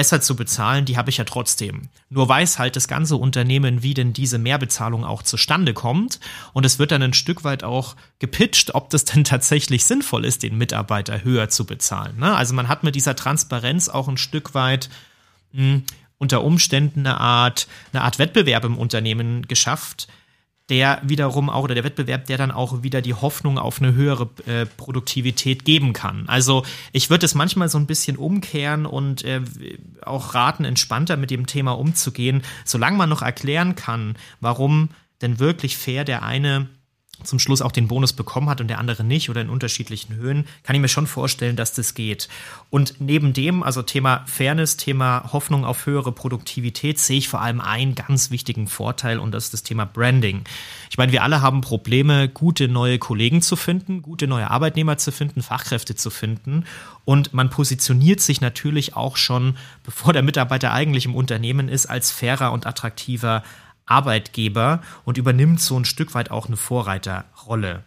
besser zu bezahlen, die habe ich ja trotzdem. Nur weiß halt das ganze Unternehmen, wie denn diese Mehrbezahlung auch zustande kommt. Und es wird dann ein Stück weit auch gepitcht, ob das denn tatsächlich sinnvoll ist, den Mitarbeiter höher zu bezahlen. Ne? Also man hat mit dieser Transparenz auch ein Stück weit mh, hm, unter Umständen eine Art, eine Art Wettbewerb im Unternehmen geschafft, der wiederum auch, oder der Wettbewerb, der dann auch wieder die Hoffnung auf eine höhere äh, Produktivität geben kann. Also ich würde es manchmal so ein bisschen umkehren und äh, auch raten, entspannter mit dem Thema umzugehen, solange man noch erklären kann, warum denn wirklich fair der eine zum Schluss auch den Bonus bekommen hat und der andere nicht oder in unterschiedlichen Höhen, kann ich mir schon vorstellen, dass das geht. Und neben dem, also Thema Fairness, Thema Hoffnung auf höhere Produktivität, sehe ich vor allem einen ganz wichtigen Vorteil und das ist das Thema Branding. Ich meine, wir alle haben Probleme, gute neue Kollegen zu finden, gute neue Arbeitnehmer zu finden, Fachkräfte zu finden und man positioniert sich natürlich auch schon, bevor der Mitarbeiter eigentlich im Unternehmen ist, als fairer und attraktiver Arbeitgeber und übernimmt so ein Stück weit auch eine Vorreiterrolle.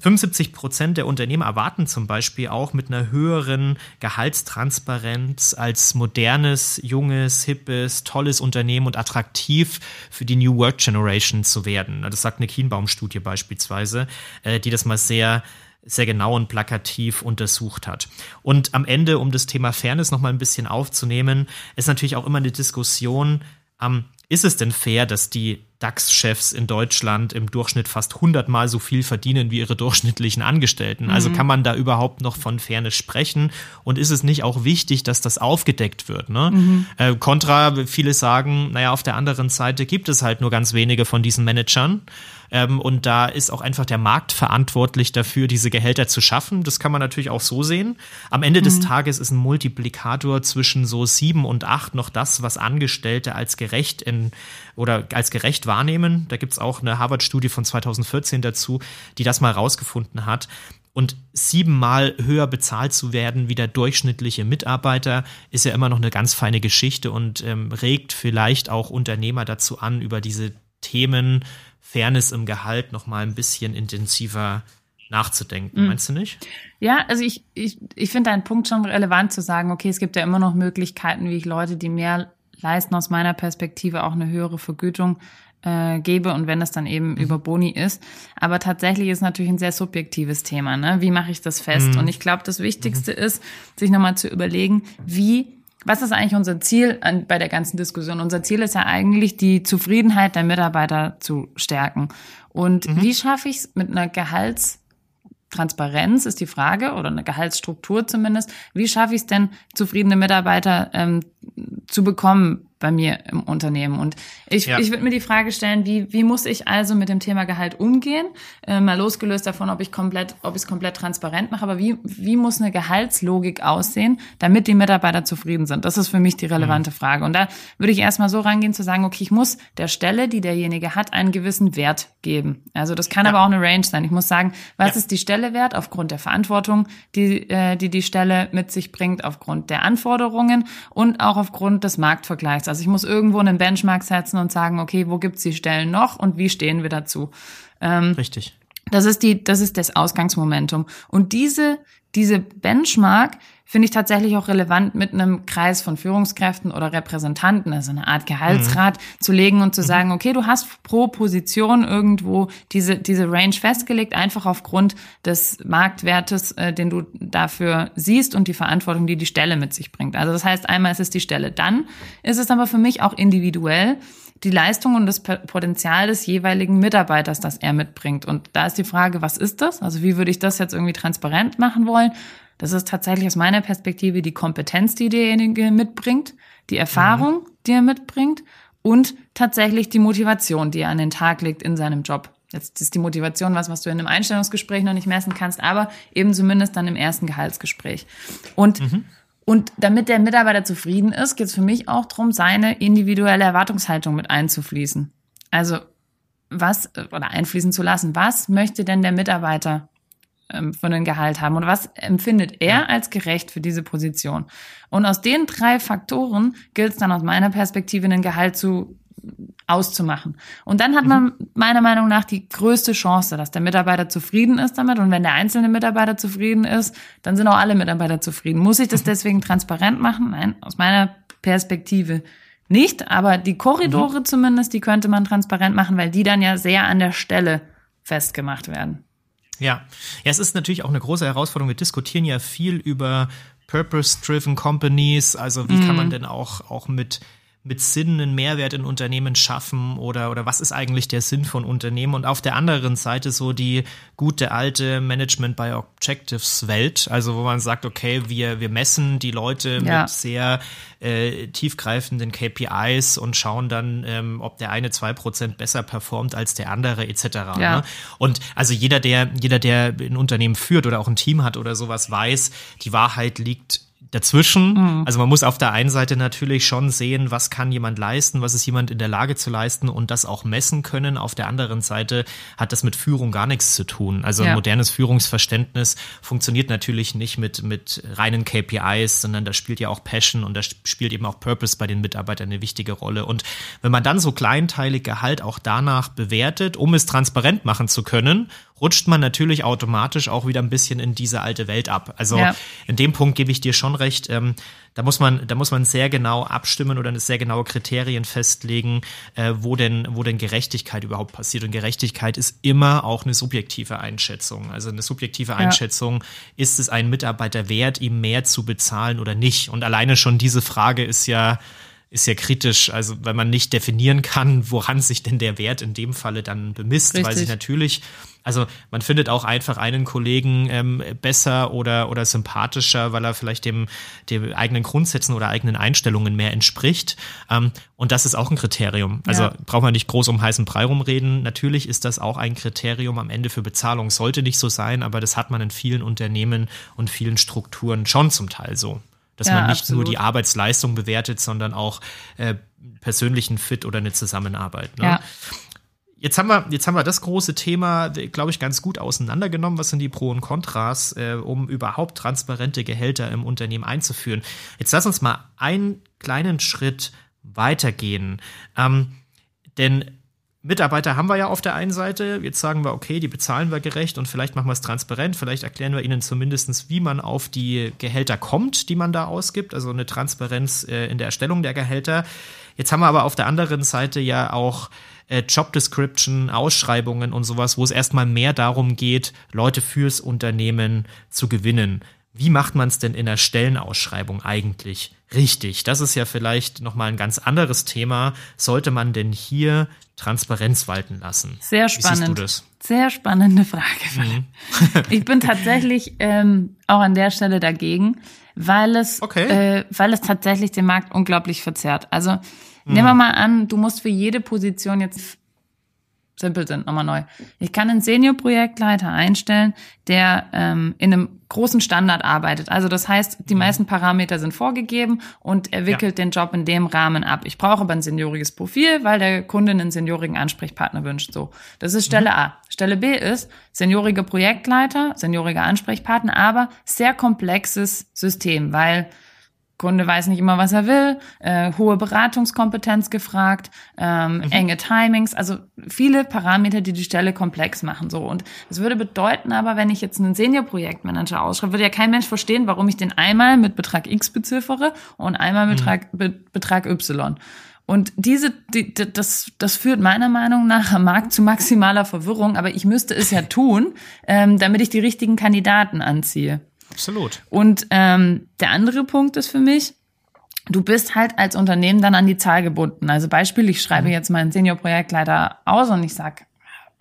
75 Prozent der Unternehmen erwarten zum Beispiel auch mit einer höheren Gehaltstransparenz als modernes, junges, hippes, tolles Unternehmen und attraktiv für die New Work Generation zu werden. Das sagt eine Kienbaum-Studie beispielsweise, äh, die das mal sehr sehr genau und plakativ untersucht hat. Und am Ende, um das Thema Fairness noch mal ein bisschen aufzunehmen, ist natürlich auch immer eine Diskussion, ähm, ist es denn fair, dass die DAX-Chefs in Deutschland im Durchschnitt fast hundertmal so viel verdienen wie ihre durchschnittlichen Angestellten? Also mhm. kann man da überhaupt noch von Fairness sprechen? Und ist es nicht auch wichtig, dass das aufgedeckt wird? Ne? Mhm. Äh, Contra, viele sagen, naja, auf der anderen Seite gibt es halt nur ganz wenige von diesen Managern. Ähm, und da ist auch einfach der Markt verantwortlich dafür, diese Gehälter zu schaffen. Das kann man natürlich auch so sehen. Am Ende mhm. des Tages ist ein Multiplikator zwischen so sieben und acht noch das, was Angestellte als gerecht in oder als gerecht wahrnehmen. Da gibt es auch eine Harvard-Studie von 2014 dazu, die das mal rausgefunden hat. Und siebenmal höher bezahlt zu werden wie der durchschnittliche Mitarbeiter ist ja immer noch eine ganz feine Geschichte und ähm, regt vielleicht auch Unternehmer dazu an, über diese Themen Fairness im Gehalt noch mal ein bisschen intensiver nachzudenken. Mhm. Meinst du nicht? Ja, also ich, ich, ich finde deinen Punkt schon relevant zu sagen, okay, es gibt ja immer noch Möglichkeiten, wie ich Leute, die mehr leisten, aus meiner Perspektive auch eine höhere Vergütung äh, gebe und wenn das dann eben mhm. über Boni ist. Aber tatsächlich ist natürlich ein sehr subjektives Thema. Ne? Wie mache ich das fest? Mhm. Und ich glaube, das Wichtigste mhm. ist, sich nochmal zu überlegen, wie was ist eigentlich unser Ziel an, bei der ganzen Diskussion? Unser Ziel ist ja eigentlich, die Zufriedenheit der Mitarbeiter zu stärken. Und mhm. wie schaffe ich es mit einer Gehalts Transparenz ist die Frage oder eine Gehaltsstruktur zumindest. Wie schaffe ich es denn, zufriedene Mitarbeiter ähm, zu bekommen bei mir im Unternehmen? Und ich, ja. ich würde mir die Frage stellen, wie, wie muss ich also mit dem Thema Gehalt umgehen? Äh, mal losgelöst davon, ob ich komplett, ob ich es komplett transparent mache, aber wie, wie muss eine Gehaltslogik aussehen, damit die Mitarbeiter zufrieden sind? Das ist für mich die relevante mhm. Frage. Und da würde ich erstmal so rangehen zu sagen, okay, ich muss der Stelle, die derjenige hat, einen gewissen Wert geben. Also das kann ja. aber auch eine Range sein. Ich muss sagen, was ja. ist die Stelle wert aufgrund der Verantwortung, die, äh, die die Stelle mit sich bringt, aufgrund der Anforderungen und auch aufgrund des Marktvergleichs. Also ich muss irgendwo einen Benchmark setzen und sagen, okay, wo gibt's die Stellen noch und wie stehen wir dazu? Ähm, Richtig. Das ist die, das ist das Ausgangsmomentum. Und diese, diese Benchmark finde ich tatsächlich auch relevant, mit einem Kreis von Führungskräften oder Repräsentanten, also eine Art Gehaltsrat mhm. zu legen und zu mhm. sagen, okay, du hast pro Position irgendwo diese, diese Range festgelegt, einfach aufgrund des Marktwertes, äh, den du dafür siehst und die Verantwortung, die die Stelle mit sich bringt. Also das heißt, einmal ist es die Stelle. Dann ist es aber für mich auch individuell, die Leistung und das Potenzial des jeweiligen Mitarbeiters, das er mitbringt. Und da ist die Frage, was ist das? Also wie würde ich das jetzt irgendwie transparent machen wollen? Das ist tatsächlich aus meiner Perspektive die Kompetenz, die derjenige mitbringt, die Erfahrung, mhm. die er mitbringt und tatsächlich die Motivation, die er an den Tag legt in seinem Job. Jetzt ist die Motivation was, was du in einem Einstellungsgespräch noch nicht messen kannst, aber eben zumindest dann im ersten Gehaltsgespräch. Und mhm. Und damit der Mitarbeiter zufrieden ist, geht es für mich auch darum, seine individuelle Erwartungshaltung mit einzufließen. Also was oder einfließen zu lassen. Was möchte denn der Mitarbeiter ähm, von einem Gehalt haben und was empfindet er als gerecht für diese Position? Und aus den drei Faktoren gilt es dann aus meiner Perspektive, ein Gehalt zu auszumachen. Und dann hat man mhm. meiner Meinung nach die größte Chance, dass der Mitarbeiter zufrieden ist damit. Und wenn der einzelne Mitarbeiter zufrieden ist, dann sind auch alle Mitarbeiter zufrieden. Muss ich das mhm. deswegen transparent machen? Nein, aus meiner Perspektive nicht. Aber die Korridore mhm. zumindest, die könnte man transparent machen, weil die dann ja sehr an der Stelle festgemacht werden. Ja. ja, es ist natürlich auch eine große Herausforderung. Wir diskutieren ja viel über Purpose-Driven Companies. Also wie mhm. kann man denn auch, auch mit mit Sinn einen Mehrwert in Unternehmen schaffen oder, oder was ist eigentlich der Sinn von Unternehmen? Und auf der anderen Seite so die gute alte Management by Objectives Welt, also wo man sagt, okay, wir, wir messen die Leute ja. mit sehr äh, tiefgreifenden KPIs und schauen dann, ähm, ob der eine zwei Prozent besser performt als der andere etc. Ja. Ne? Und also jeder, der, jeder, der ein Unternehmen führt oder auch ein Team hat oder sowas, weiß, die Wahrheit liegt dazwischen. Mhm. Also man muss auf der einen Seite natürlich schon sehen, was kann jemand leisten, was ist jemand in der Lage zu leisten und das auch messen können. Auf der anderen Seite hat das mit Führung gar nichts zu tun. Also ja. ein modernes Führungsverständnis funktioniert natürlich nicht mit, mit reinen KPIs, sondern da spielt ja auch Passion und da spielt eben auch Purpose bei den Mitarbeitern eine wichtige Rolle. Und wenn man dann so kleinteilig Gehalt auch danach bewertet, um es transparent machen zu können rutscht man natürlich automatisch auch wieder ein bisschen in diese alte Welt ab. Also ja. in dem Punkt gebe ich dir schon recht. Ähm, da muss man, da muss man sehr genau abstimmen oder sehr genaue Kriterien festlegen, äh, wo denn, wo denn Gerechtigkeit überhaupt passiert. Und Gerechtigkeit ist immer auch eine subjektive Einschätzung. Also eine subjektive Einschätzung, ja. ist es ein Mitarbeiter wert, ihm mehr zu bezahlen oder nicht? Und alleine schon diese Frage ist ja, ist ja kritisch, also weil man nicht definieren kann, woran sich denn der Wert in dem Falle dann bemisst, Richtig. weil sich natürlich, also man findet auch einfach einen Kollegen ähm, besser oder, oder sympathischer, weil er vielleicht dem, dem eigenen Grundsätzen oder eigenen Einstellungen mehr entspricht. Ähm, und das ist auch ein Kriterium. Also ja. braucht man nicht groß um heißen Brei rumreden. Natürlich ist das auch ein Kriterium am Ende für Bezahlung. Sollte nicht so sein, aber das hat man in vielen Unternehmen und vielen Strukturen schon zum Teil so dass ja, man nicht absolut. nur die Arbeitsleistung bewertet, sondern auch äh, persönlichen Fit oder eine Zusammenarbeit. Ne? Ja. Jetzt haben wir, jetzt haben wir das große Thema, glaube ich, ganz gut auseinandergenommen. Was sind die Pro und Kontras, äh, um überhaupt transparente Gehälter im Unternehmen einzuführen? Jetzt lass uns mal einen kleinen Schritt weitergehen. Ähm, denn Mitarbeiter haben wir ja auf der einen Seite. Jetzt sagen wir, okay, die bezahlen wir gerecht und vielleicht machen wir es transparent. Vielleicht erklären wir ihnen zumindest, wie man auf die Gehälter kommt, die man da ausgibt. Also eine Transparenz äh, in der Erstellung der Gehälter. Jetzt haben wir aber auf der anderen Seite ja auch äh, Job Description, Ausschreibungen und sowas, wo es erstmal mehr darum geht, Leute fürs Unternehmen zu gewinnen. wie macht man es denn in der Stellenausschreibung eigentlich richtig? Das ist ja vielleicht nochmal ein ganz anderes Thema. Sollte man denn hier Transparenz walten lassen? Sehr spannend. Wie siehst du das? Sehr spannende Frage. Mhm. ich bin tatsächlich ähm, auch an der Stelle dagegen, weil es, okay. äh, weil es tatsächlich den Markt unglaublich verzerrt. Also mhm. nehmen wir mal an, du musst für jede Position jetzt simpel sind, nochmal neu. Ich kann einen Senior-Projektleiter einstellen, der ähm, in einem großen Standard arbeitet. Also das heißt, die mhm. meisten Parameter sind vorgegeben und er wickelt ja. den Job in dem Rahmen ab. Ich brauche aber ein senioriges Profil, weil der Kunde einen seniorigen Ansprechpartner wünscht. So, das ist Stelle mhm. A. Stelle B ist seniorige Projektleiter, senioriger Ansprechpartner, aber sehr komplexes System, weil Kunde weiß nicht immer, was er will, äh, hohe Beratungskompetenz gefragt, ähm, mhm. enge Timings, also viele Parameter, die die Stelle komplex machen. So und das würde bedeuten, aber wenn ich jetzt einen Senior-Projektmanager ausschreibe, würde ja kein Mensch verstehen, warum ich den einmal mit Betrag X beziffere und einmal mit mhm. Betrag, Be Betrag Y. Und diese, die, das, das führt meiner Meinung nach am Markt zu maximaler Verwirrung, aber ich müsste es ja tun, ähm, damit ich die richtigen Kandidaten anziehe. Absolut. Und ähm, der andere Punkt ist für mich, du bist halt als Unternehmen dann an die Zahl gebunden. Also Beispiel, ich schreibe mhm. jetzt meinen Senior-Projektleiter aus und ich sag,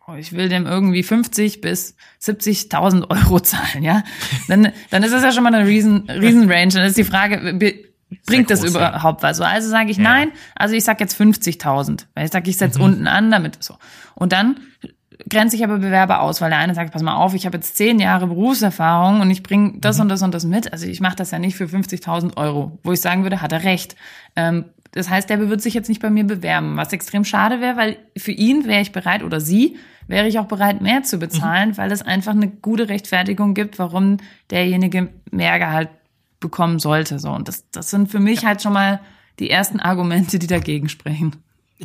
oh, ich will dem irgendwie 50 bis 70.000 Euro zahlen, ja. Dann, dann ist das ja schon mal eine riesen, riesen Range. Dann ist die Frage, bringt groß, das überhaupt ja. was? So, also sage ich ja. nein, also ich sag jetzt 50.000, weil ich sag, ich setze mhm. unten an, damit so. Und dann grenze ich aber Bewerber aus, weil der eine sagt, pass mal auf, ich habe jetzt zehn Jahre Berufserfahrung und ich bringe das mhm. und das und das mit. Also ich mache das ja nicht für 50.000 Euro, wo ich sagen würde, hat er recht. Ähm, das heißt, der wird sich jetzt nicht bei mir bewerben, was extrem schade wäre, weil für ihn wäre ich bereit oder sie wäre ich auch bereit, mehr zu bezahlen, mhm. weil es einfach eine gute Rechtfertigung gibt, warum derjenige mehr Gehalt bekommen sollte. So und das, das sind für mich ja. halt schon mal die ersten Argumente, die dagegen sprechen.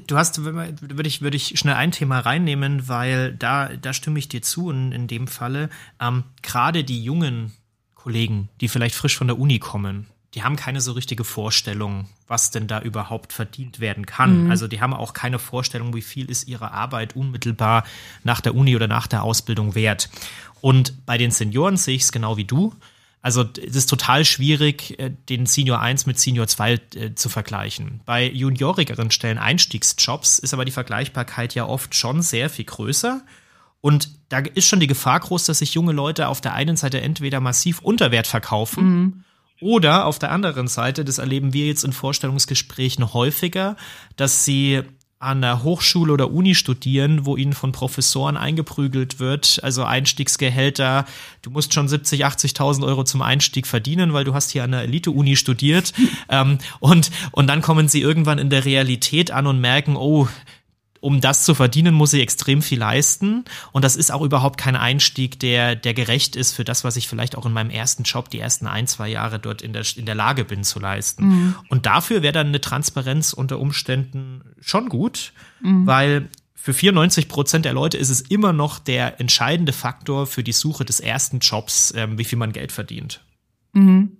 Du hast, würde ich, würde ich schnell ein Thema reinnehmen, weil da, da stimme ich dir zu in, in dem Falle. Ähm, Gerade die jungen Kollegen, die vielleicht frisch von der Uni kommen, die haben keine so richtige Vorstellung, was denn da überhaupt verdient werden kann. Mhm. Also die haben auch keine Vorstellung, wie viel ist ihre Arbeit unmittelbar nach der Uni oder nach der Ausbildung wert. Und bei den Senioren sehe ich es genau wie du. Also es ist total schwierig, äh, den Senior 1 mit Senior 2 äh, zu vergleichen. Bei juniorigeren Stellen, Einstiegsjobs, ist aber die Vergleichbarkeit ja oft schon sehr viel größer. Und da ist schon die Gefahr groß, dass sich junge Leute auf der einen Seite entweder massiv unter Wert verkaufen mhm. oder auf der anderen Seite, das erleben wir jetzt in Vorstellungsgesprächen häufiger, dass sie an der Hochschule oder Uni studieren, wo ihnen von Professoren eingeprügelt wird, also Einstiegsgehälter, du musst schon 70, 80.000 Euro zum Einstieg verdienen, weil du hast hier an der Elite-Uni studiert. Ähm, und, und dann kommen sie irgendwann in der Realität an und merken, oh, um das zu verdienen, muss ich extrem viel leisten. Und das ist auch überhaupt kein Einstieg, der, der gerecht ist für das, was ich vielleicht auch in meinem ersten Job die ersten ein, zwei Jahre dort in der, in der Lage bin zu leisten. Mhm. Und dafür wäre dann eine Transparenz unter Umständen schon gut, mhm. weil für 94 Prozent der Leute ist es immer noch der entscheidende Faktor für die Suche des ersten Jobs, ähm, wie viel man Geld verdient. Mhm.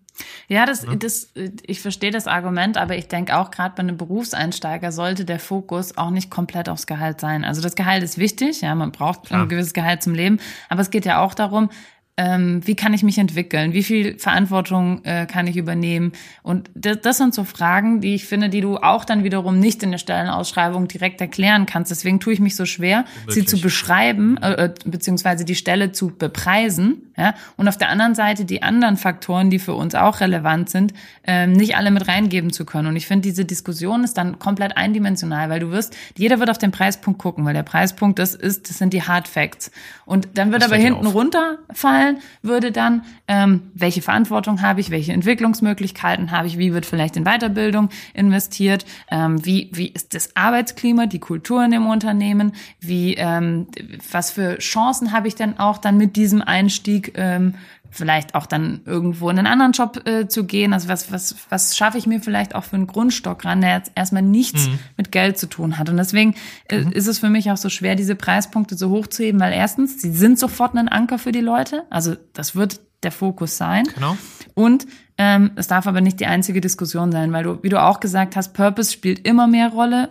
Ja, das, ja. das, ich verstehe das Argument, aber ich denke auch gerade bei einem Berufseinsteiger sollte der Fokus auch nicht komplett aufs Gehalt sein. Also das Gehalt ist wichtig, ja, man braucht Klar. ein gewisses Gehalt zum Leben, aber es geht ja auch darum, ähm, wie kann ich mich entwickeln, wie viel Verantwortung äh, kann ich übernehmen. Und das, das sind so Fragen, die ich finde, die du auch dann wiederum nicht in der Stellenausschreibung direkt erklären kannst. Deswegen tue ich mich so schwer, Wirklich? sie zu beschreiben, äh, äh, beziehungsweise die Stelle zu bepreisen. Ja? Und auf der anderen Seite die anderen Faktoren, die für uns auch relevant sind, ähm, nicht alle mit reingeben zu können. Und ich finde, diese Diskussion ist dann komplett eindimensional, weil du wirst, jeder wird auf den Preispunkt gucken, weil der Preispunkt das ist, das sind die Hard Facts. Und dann wird das aber hinten runterfallen, fallen würde dann, ähm, welche Verantwortung habe ich, welche Entwicklungsmöglichkeiten habe ich, wie wird vielleicht in Weiterbildung investiert, ähm, wie, wie ist das Arbeitsklima, die Kultur in dem Unternehmen, wie, ähm, was für Chancen habe ich denn auch dann mit diesem Einstieg ähm, vielleicht auch dann irgendwo in einen anderen Job äh, zu gehen. Also was, was, was schaffe ich mir vielleicht auch für einen Grundstock ran, der jetzt erstmal nichts mhm. mit Geld zu tun hat. Und deswegen äh, mhm. ist es für mich auch so schwer, diese Preispunkte so hoch zu heben, weil erstens, sie sind sofort ein Anker für die Leute. Also das wird der Fokus sein. Genau. Und ähm, es darf aber nicht die einzige Diskussion sein, weil du, wie du auch gesagt hast, Purpose spielt immer mehr Rolle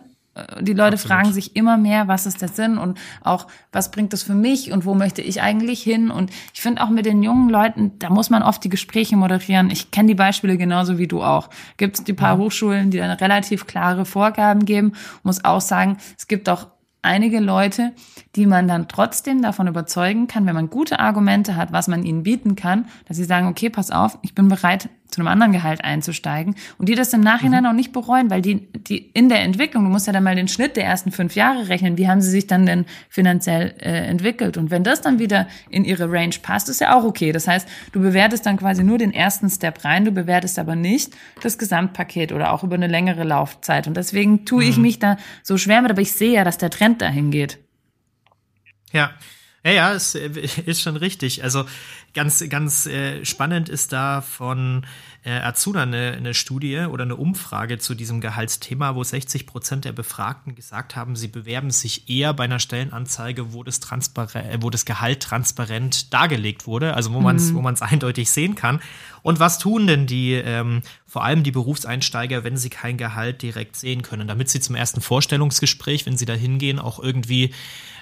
die Leute Absolut. fragen sich immer mehr, was ist der Sinn und auch, was bringt das für mich und wo möchte ich eigentlich hin? Und ich finde auch mit den jungen Leuten, da muss man oft die Gespräche moderieren. Ich kenne die Beispiele genauso wie du auch. Gibt es die paar mhm. Hochschulen, die dann relativ klare Vorgaben geben, muss auch sagen, es gibt auch einige Leute, die man dann trotzdem davon überzeugen kann, wenn man gute Argumente hat, was man ihnen bieten kann, dass sie sagen, okay, pass auf, ich bin bereit, zu einem anderen Gehalt einzusteigen und die das im Nachhinein mhm. auch nicht bereuen, weil die, die in der Entwicklung, du musst ja dann mal den Schnitt der ersten fünf Jahre rechnen, wie haben sie sich dann denn finanziell äh, entwickelt und wenn das dann wieder in ihre Range passt, ist ja auch okay. Das heißt, du bewertest dann quasi nur den ersten Step rein, du bewertest aber nicht das Gesamtpaket oder auch über eine längere Laufzeit und deswegen tue mhm. ich mich da so schwer mit, aber ich sehe ja, dass der Trend dahin geht. Ja, ja, ja, es äh, ist schon richtig. Also ganz, ganz äh, spannend ist da von äh, Azuna eine, eine Studie oder eine Umfrage zu diesem Gehaltsthema, wo 60 Prozent der Befragten gesagt haben, sie bewerben sich eher bei einer Stellenanzeige, wo das, äh, wo das Gehalt transparent dargelegt wurde, also wo man es mhm. wo eindeutig sehen kann. Und was tun denn die, ähm, vor allem die Berufseinsteiger, wenn sie kein Gehalt direkt sehen können, damit sie zum ersten Vorstellungsgespräch, wenn sie da hingehen, auch irgendwie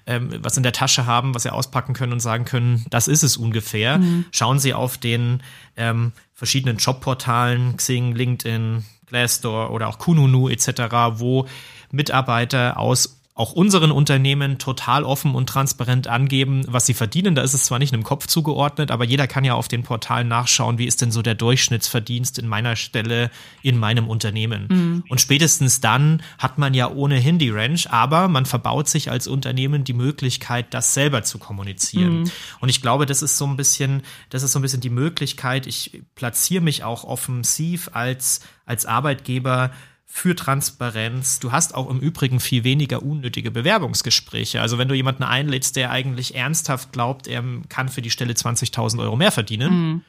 ähm, was in der Tasche haben, was sie auspacken können und sagen können, das ist es ungefähr. Mhm. Schauen Sie auf den ähm, verschiedenen Jobportalen, Xing, LinkedIn, Glassdoor oder auch Kununu etc., wo Mitarbeiter aus auch unseren Unternehmen total offen und transparent angeben, was sie verdienen. Da ist es zwar nicht einem Kopf zugeordnet, aber jeder kann ja auf den Portalen nachschauen, wie ist denn so der Durchschnittsverdienst in meiner Stelle in meinem Unternehmen. Mhm. Und spätestens dann hat man ja ohnehin die Ranch, aber man verbaut sich als Unternehmen die Möglichkeit, das selber zu kommunizieren. Mhm. Und ich glaube, das ist so ein bisschen, das ist so ein bisschen die Möglichkeit. Ich platziere mich auch offensiv als, als Arbeitgeber für Transparenz. Du hast auch im Übrigen viel weniger unnötige Bewerbungsgespräche. Also wenn du jemanden einlädst, der eigentlich ernsthaft glaubt, er kann für die Stelle 20.000 Euro mehr verdienen, mhm.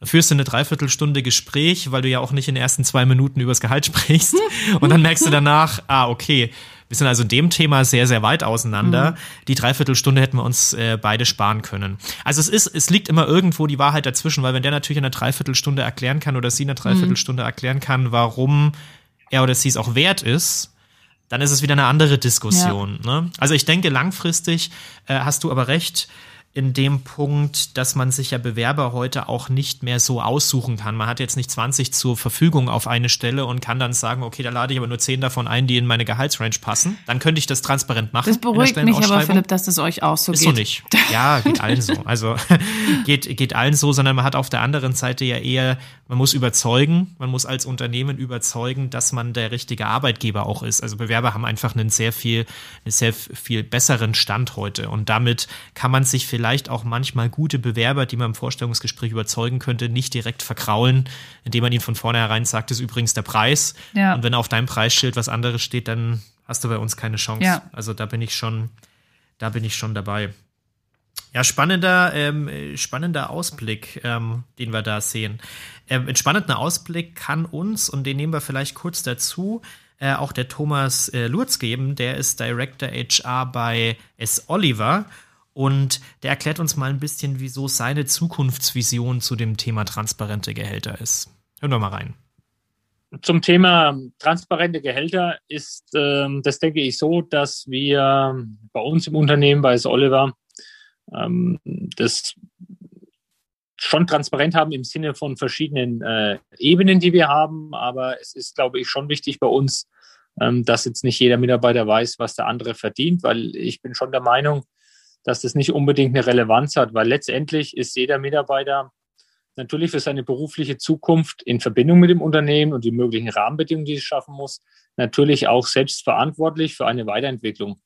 dann führst du eine Dreiviertelstunde Gespräch, weil du ja auch nicht in den ersten zwei Minuten übers Gehalt sprichst. Und dann merkst du danach, ah, okay, wir sind also in dem Thema sehr, sehr weit auseinander. Mhm. Die Dreiviertelstunde hätten wir uns äh, beide sparen können. Also es ist, es liegt immer irgendwo die Wahrheit dazwischen, weil wenn der natürlich in einer Dreiviertelstunde erklären kann oder sie in einer Dreiviertelstunde mhm. erklären kann, warum er oder sie es auch wert ist, dann ist es wieder eine andere Diskussion. Ja. Ne? Also ich denke, langfristig äh, hast du aber recht, in dem Punkt, dass man sich ja Bewerber heute auch nicht mehr so aussuchen kann. Man hat jetzt nicht 20 zur Verfügung auf eine Stelle und kann dann sagen, okay, da lade ich aber nur 10 davon ein, die in meine Gehaltsrange passen. Dann könnte ich das transparent machen. Das beruhigt mich aber, Philipp, dass das euch auch so Ist geht. so nicht. Ja, geht allen so. Also geht, geht allen so, sondern man hat auf der anderen Seite ja eher, man muss überzeugen, man muss als Unternehmen überzeugen, dass man der richtige Arbeitgeber auch ist. Also Bewerber haben einfach einen sehr viel, einen sehr viel besseren Stand heute und damit kann man sich vielleicht vielleicht auch manchmal gute Bewerber, die man im Vorstellungsgespräch überzeugen könnte, nicht direkt verkraulen, indem man ihnen von vornherein sagt, das ist übrigens der Preis. Ja. Und wenn auf deinem Preisschild was anderes steht, dann hast du bei uns keine Chance. Ja. Also da bin ich schon, da bin ich schon dabei. Ja, spannender, ähm, spannender Ausblick, ähm, den wir da sehen. Ähm, ein spannender Ausblick kann uns, und den nehmen wir vielleicht kurz dazu, äh, auch der Thomas äh, Lurz geben. Der ist Director HR bei S. Oliver und der erklärt uns mal ein bisschen, wieso seine Zukunftsvision zu dem Thema transparente Gehälter ist. Hören wir mal rein. Zum Thema transparente Gehälter ist ähm, das, denke ich, so, dass wir bei uns im Unternehmen, bei Oliver, ähm, das schon transparent haben im Sinne von verschiedenen äh, Ebenen, die wir haben. Aber es ist, glaube ich, schon wichtig bei uns, ähm, dass jetzt nicht jeder Mitarbeiter weiß, was der andere verdient, weil ich bin schon der Meinung, dass das nicht unbedingt eine Relevanz hat, weil letztendlich ist jeder Mitarbeiter natürlich für seine berufliche Zukunft in Verbindung mit dem Unternehmen und die möglichen Rahmenbedingungen, die es schaffen muss, natürlich auch selbst verantwortlich für eine Weiterentwicklung.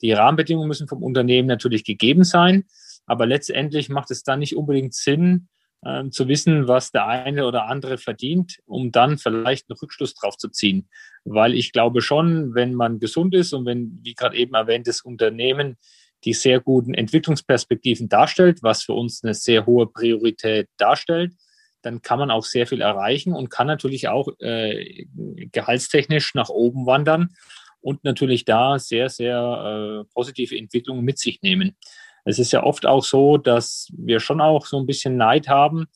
Die Rahmenbedingungen müssen vom Unternehmen natürlich gegeben sein, aber letztendlich macht es dann nicht unbedingt Sinn, äh, zu wissen, was der eine oder andere verdient, um dann vielleicht einen Rückschluss drauf zu ziehen. Weil ich glaube schon, wenn man gesund ist und wenn, wie gerade eben erwähnt, das Unternehmen die sehr guten Entwicklungsperspektiven darstellt, was für uns eine sehr hohe Priorität darstellt, dann kann man auch sehr viel erreichen und kann natürlich auch äh, gehaltstechnisch nach oben wandern und natürlich da sehr, sehr äh, positive Entwicklungen mit sich nehmen. Es ist ja oft auch so, dass wir schon auch so ein bisschen Neid haben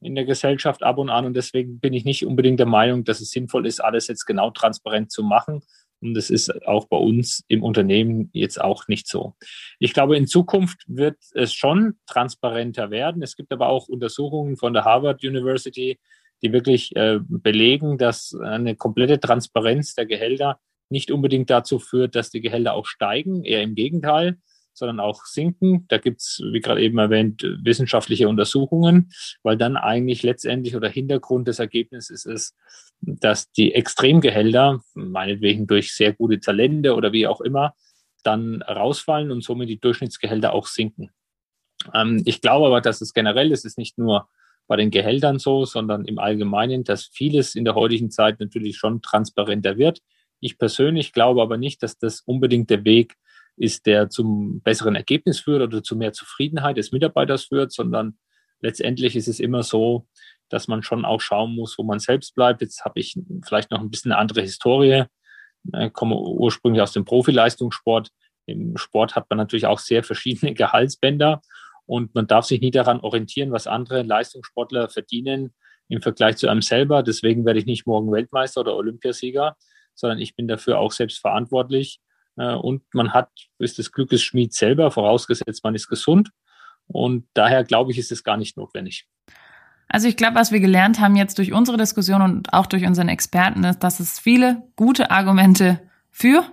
in der Gesellschaft ab und an und deswegen bin ich nicht unbedingt der Meinung, dass es sinnvoll ist, alles jetzt genau transparent zu machen, Und das ist auch bei uns im Unternehmen jetzt auch nicht so. Ich glaube, in Zukunft wird es schon transparenter werden. Es gibt aber auch Untersuchungen von der Harvard University, die wirklich äh, belegen, dass eine komplette Transparenz der Gehälter nicht unbedingt dazu führt, dass die Gehälter auch steigen, eher im Gegenteil, sondern auch sinken. Da gibt es, wie gerade eben erwähnt, wissenschaftliche Untersuchungen, weil dann eigentlich letztendlich oder Hintergrund des Ergebnisses ist, dass die Extremgehälter, meinetwegen durch sehr gute Talente oder wie auch immer, dann rausfallen und somit die Durchschnittsgehälter auch sinken. Ähm, ich glaube aber, dass es generell, es ist nicht nur bei den Gehältern so, sondern im Allgemeinen, dass vieles in der heutigen Zeit natürlich schon transparenter wird. Ich persönlich glaube aber nicht, dass das unbedingt der Weg ist, der zum besseren Ergebnis führt oder zu mehr Zufriedenheit des Mitarbeiters führt, sondern letztendlich ist es immer so, dass man schon auch schauen muss, wo man selbst bleibt. Jetzt habe ich vielleicht noch ein bisschen eine andere Historie, ich komme ursprünglich aus dem Profileistungssport. Im Sport hat man natürlich auch sehr verschiedene Gehaltsbänder und man darf sich nie daran orientieren, was andere Leistungssportler verdienen im Vergleich zu einem selber. Deswegen werde ich nicht morgen Weltmeister oder Olympiasieger, sondern ich bin dafür auch selbst verantwortlich. Äh, und man hat, ist des Glückes Schmied selber, vorausgesetzt man ist gesund. Und daher glaube ich, ist es gar nicht notwendig. Also ich glaube, was wir gelernt haben jetzt durch unsere Diskussion und auch durch unseren Experten ist, dass es viele gute Argumente für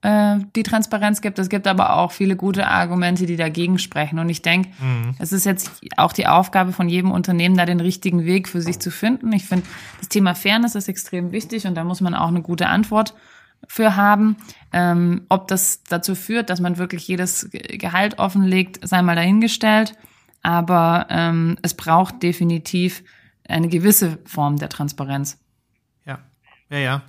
äh, die Transparenz gibt. Es gibt aber auch viele gute Argumente, die dagegen sprechen. Und ich denke, mhm. es ist jetzt auch die Aufgabe von jedem Unternehmen, da den richtigen Weg für sich zu finden. Ich finde, das Thema Fairness ist extrem wichtig und da muss man auch eine gute Antwort für haben. Ähm, ob das dazu führt, dass man wirklich jedes Gehalt offenlegt, sei mal dahingestellt. Aber ähm, es braucht definitiv eine gewisse Form der Transparenz. Ja, ja, ja.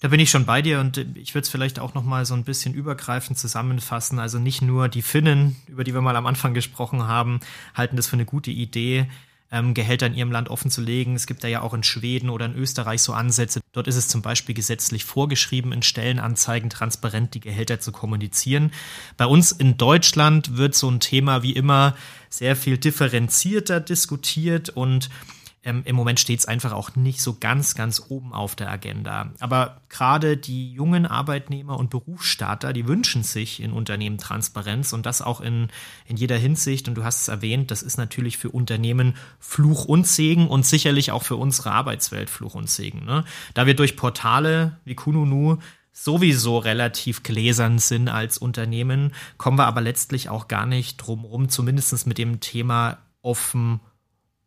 Da bin ich schon bei dir und ich würde es vielleicht auch noch mal so ein bisschen übergreifend zusammenfassen. Also nicht nur die Finnen, über die wir mal am Anfang gesprochen haben, halten das für eine gute Idee, ähm, Gehälter in ihrem Land offen zu legen. Es gibt da ja auch in Schweden oder in Österreich so Ansätze. Dort ist es zum Beispiel gesetzlich vorgeschrieben, in Stellenanzeigen transparent die Gehälter zu kommunizieren. Bei uns in Deutschland wird so ein Thema wie immer sehr viel differenzierter diskutiert und ähm, im Moment steht es einfach auch nicht so ganz, ganz oben auf der Agenda. Aber gerade die jungen Arbeitnehmer und Berufsstarter, die wünschen sich in Unternehmen Transparenz und das auch in, in jeder Hinsicht. Und du hast es erwähnt, das ist natürlich für Unternehmen Fluch und Segen und sicherlich auch für unsere Arbeitswelt Fluch und Segen. Ne? Da wir durch Portale wie Kununu sowieso relativ gläsern sind als Unternehmen, kommen wir aber letztlich auch gar nicht drum rum, zumindest mit dem Thema offen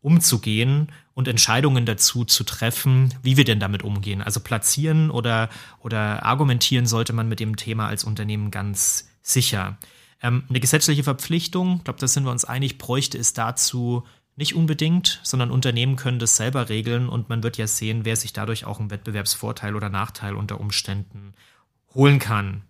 umzugehen und Entscheidungen dazu zu treffen, wie wir denn damit umgehen. Also platzieren oder, oder argumentieren sollte man mit dem Thema als Unternehmen ganz sicher. Ähm, eine gesetzliche Verpflichtung, ich glaube, da sind wir uns einig, bräuchte es dazu nicht unbedingt, sondern Unternehmen können das selber regeln und man wird ja sehen, wer sich dadurch auch einen Wettbewerbsvorteil oder Nachteil unter Umständen holen kann.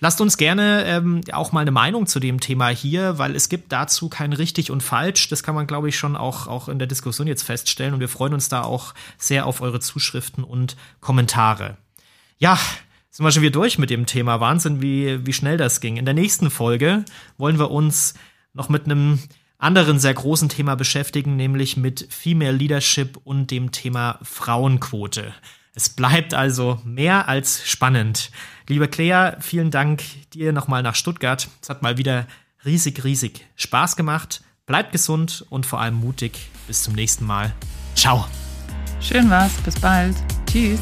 Lasst uns gerne ähm, auch mal eine Meinung zu dem Thema hier, weil es gibt dazu kein richtig und falsch. Das kann man, glaube ich, schon auch, auch in der Diskussion jetzt feststellen. Und wir freuen uns da auch sehr auf eure Zuschriften und Kommentare. Ja, sind wir schon wieder durch mit dem Thema. Wahnsinn, wie, wie schnell das ging. In der nächsten Folge wollen wir uns noch mit einem anderen sehr großen Thema beschäftigen, nämlich mit Female Leadership und dem Thema Frauenquote. Es bleibt also mehr als spannend. Liebe Claire, vielen Dank dir nochmal nach Stuttgart. Es hat mal wieder riesig, riesig Spaß gemacht. Bleibt gesund und vor allem mutig. Bis zum nächsten Mal. Ciao. Schön war's. Bis bald. Tschüss.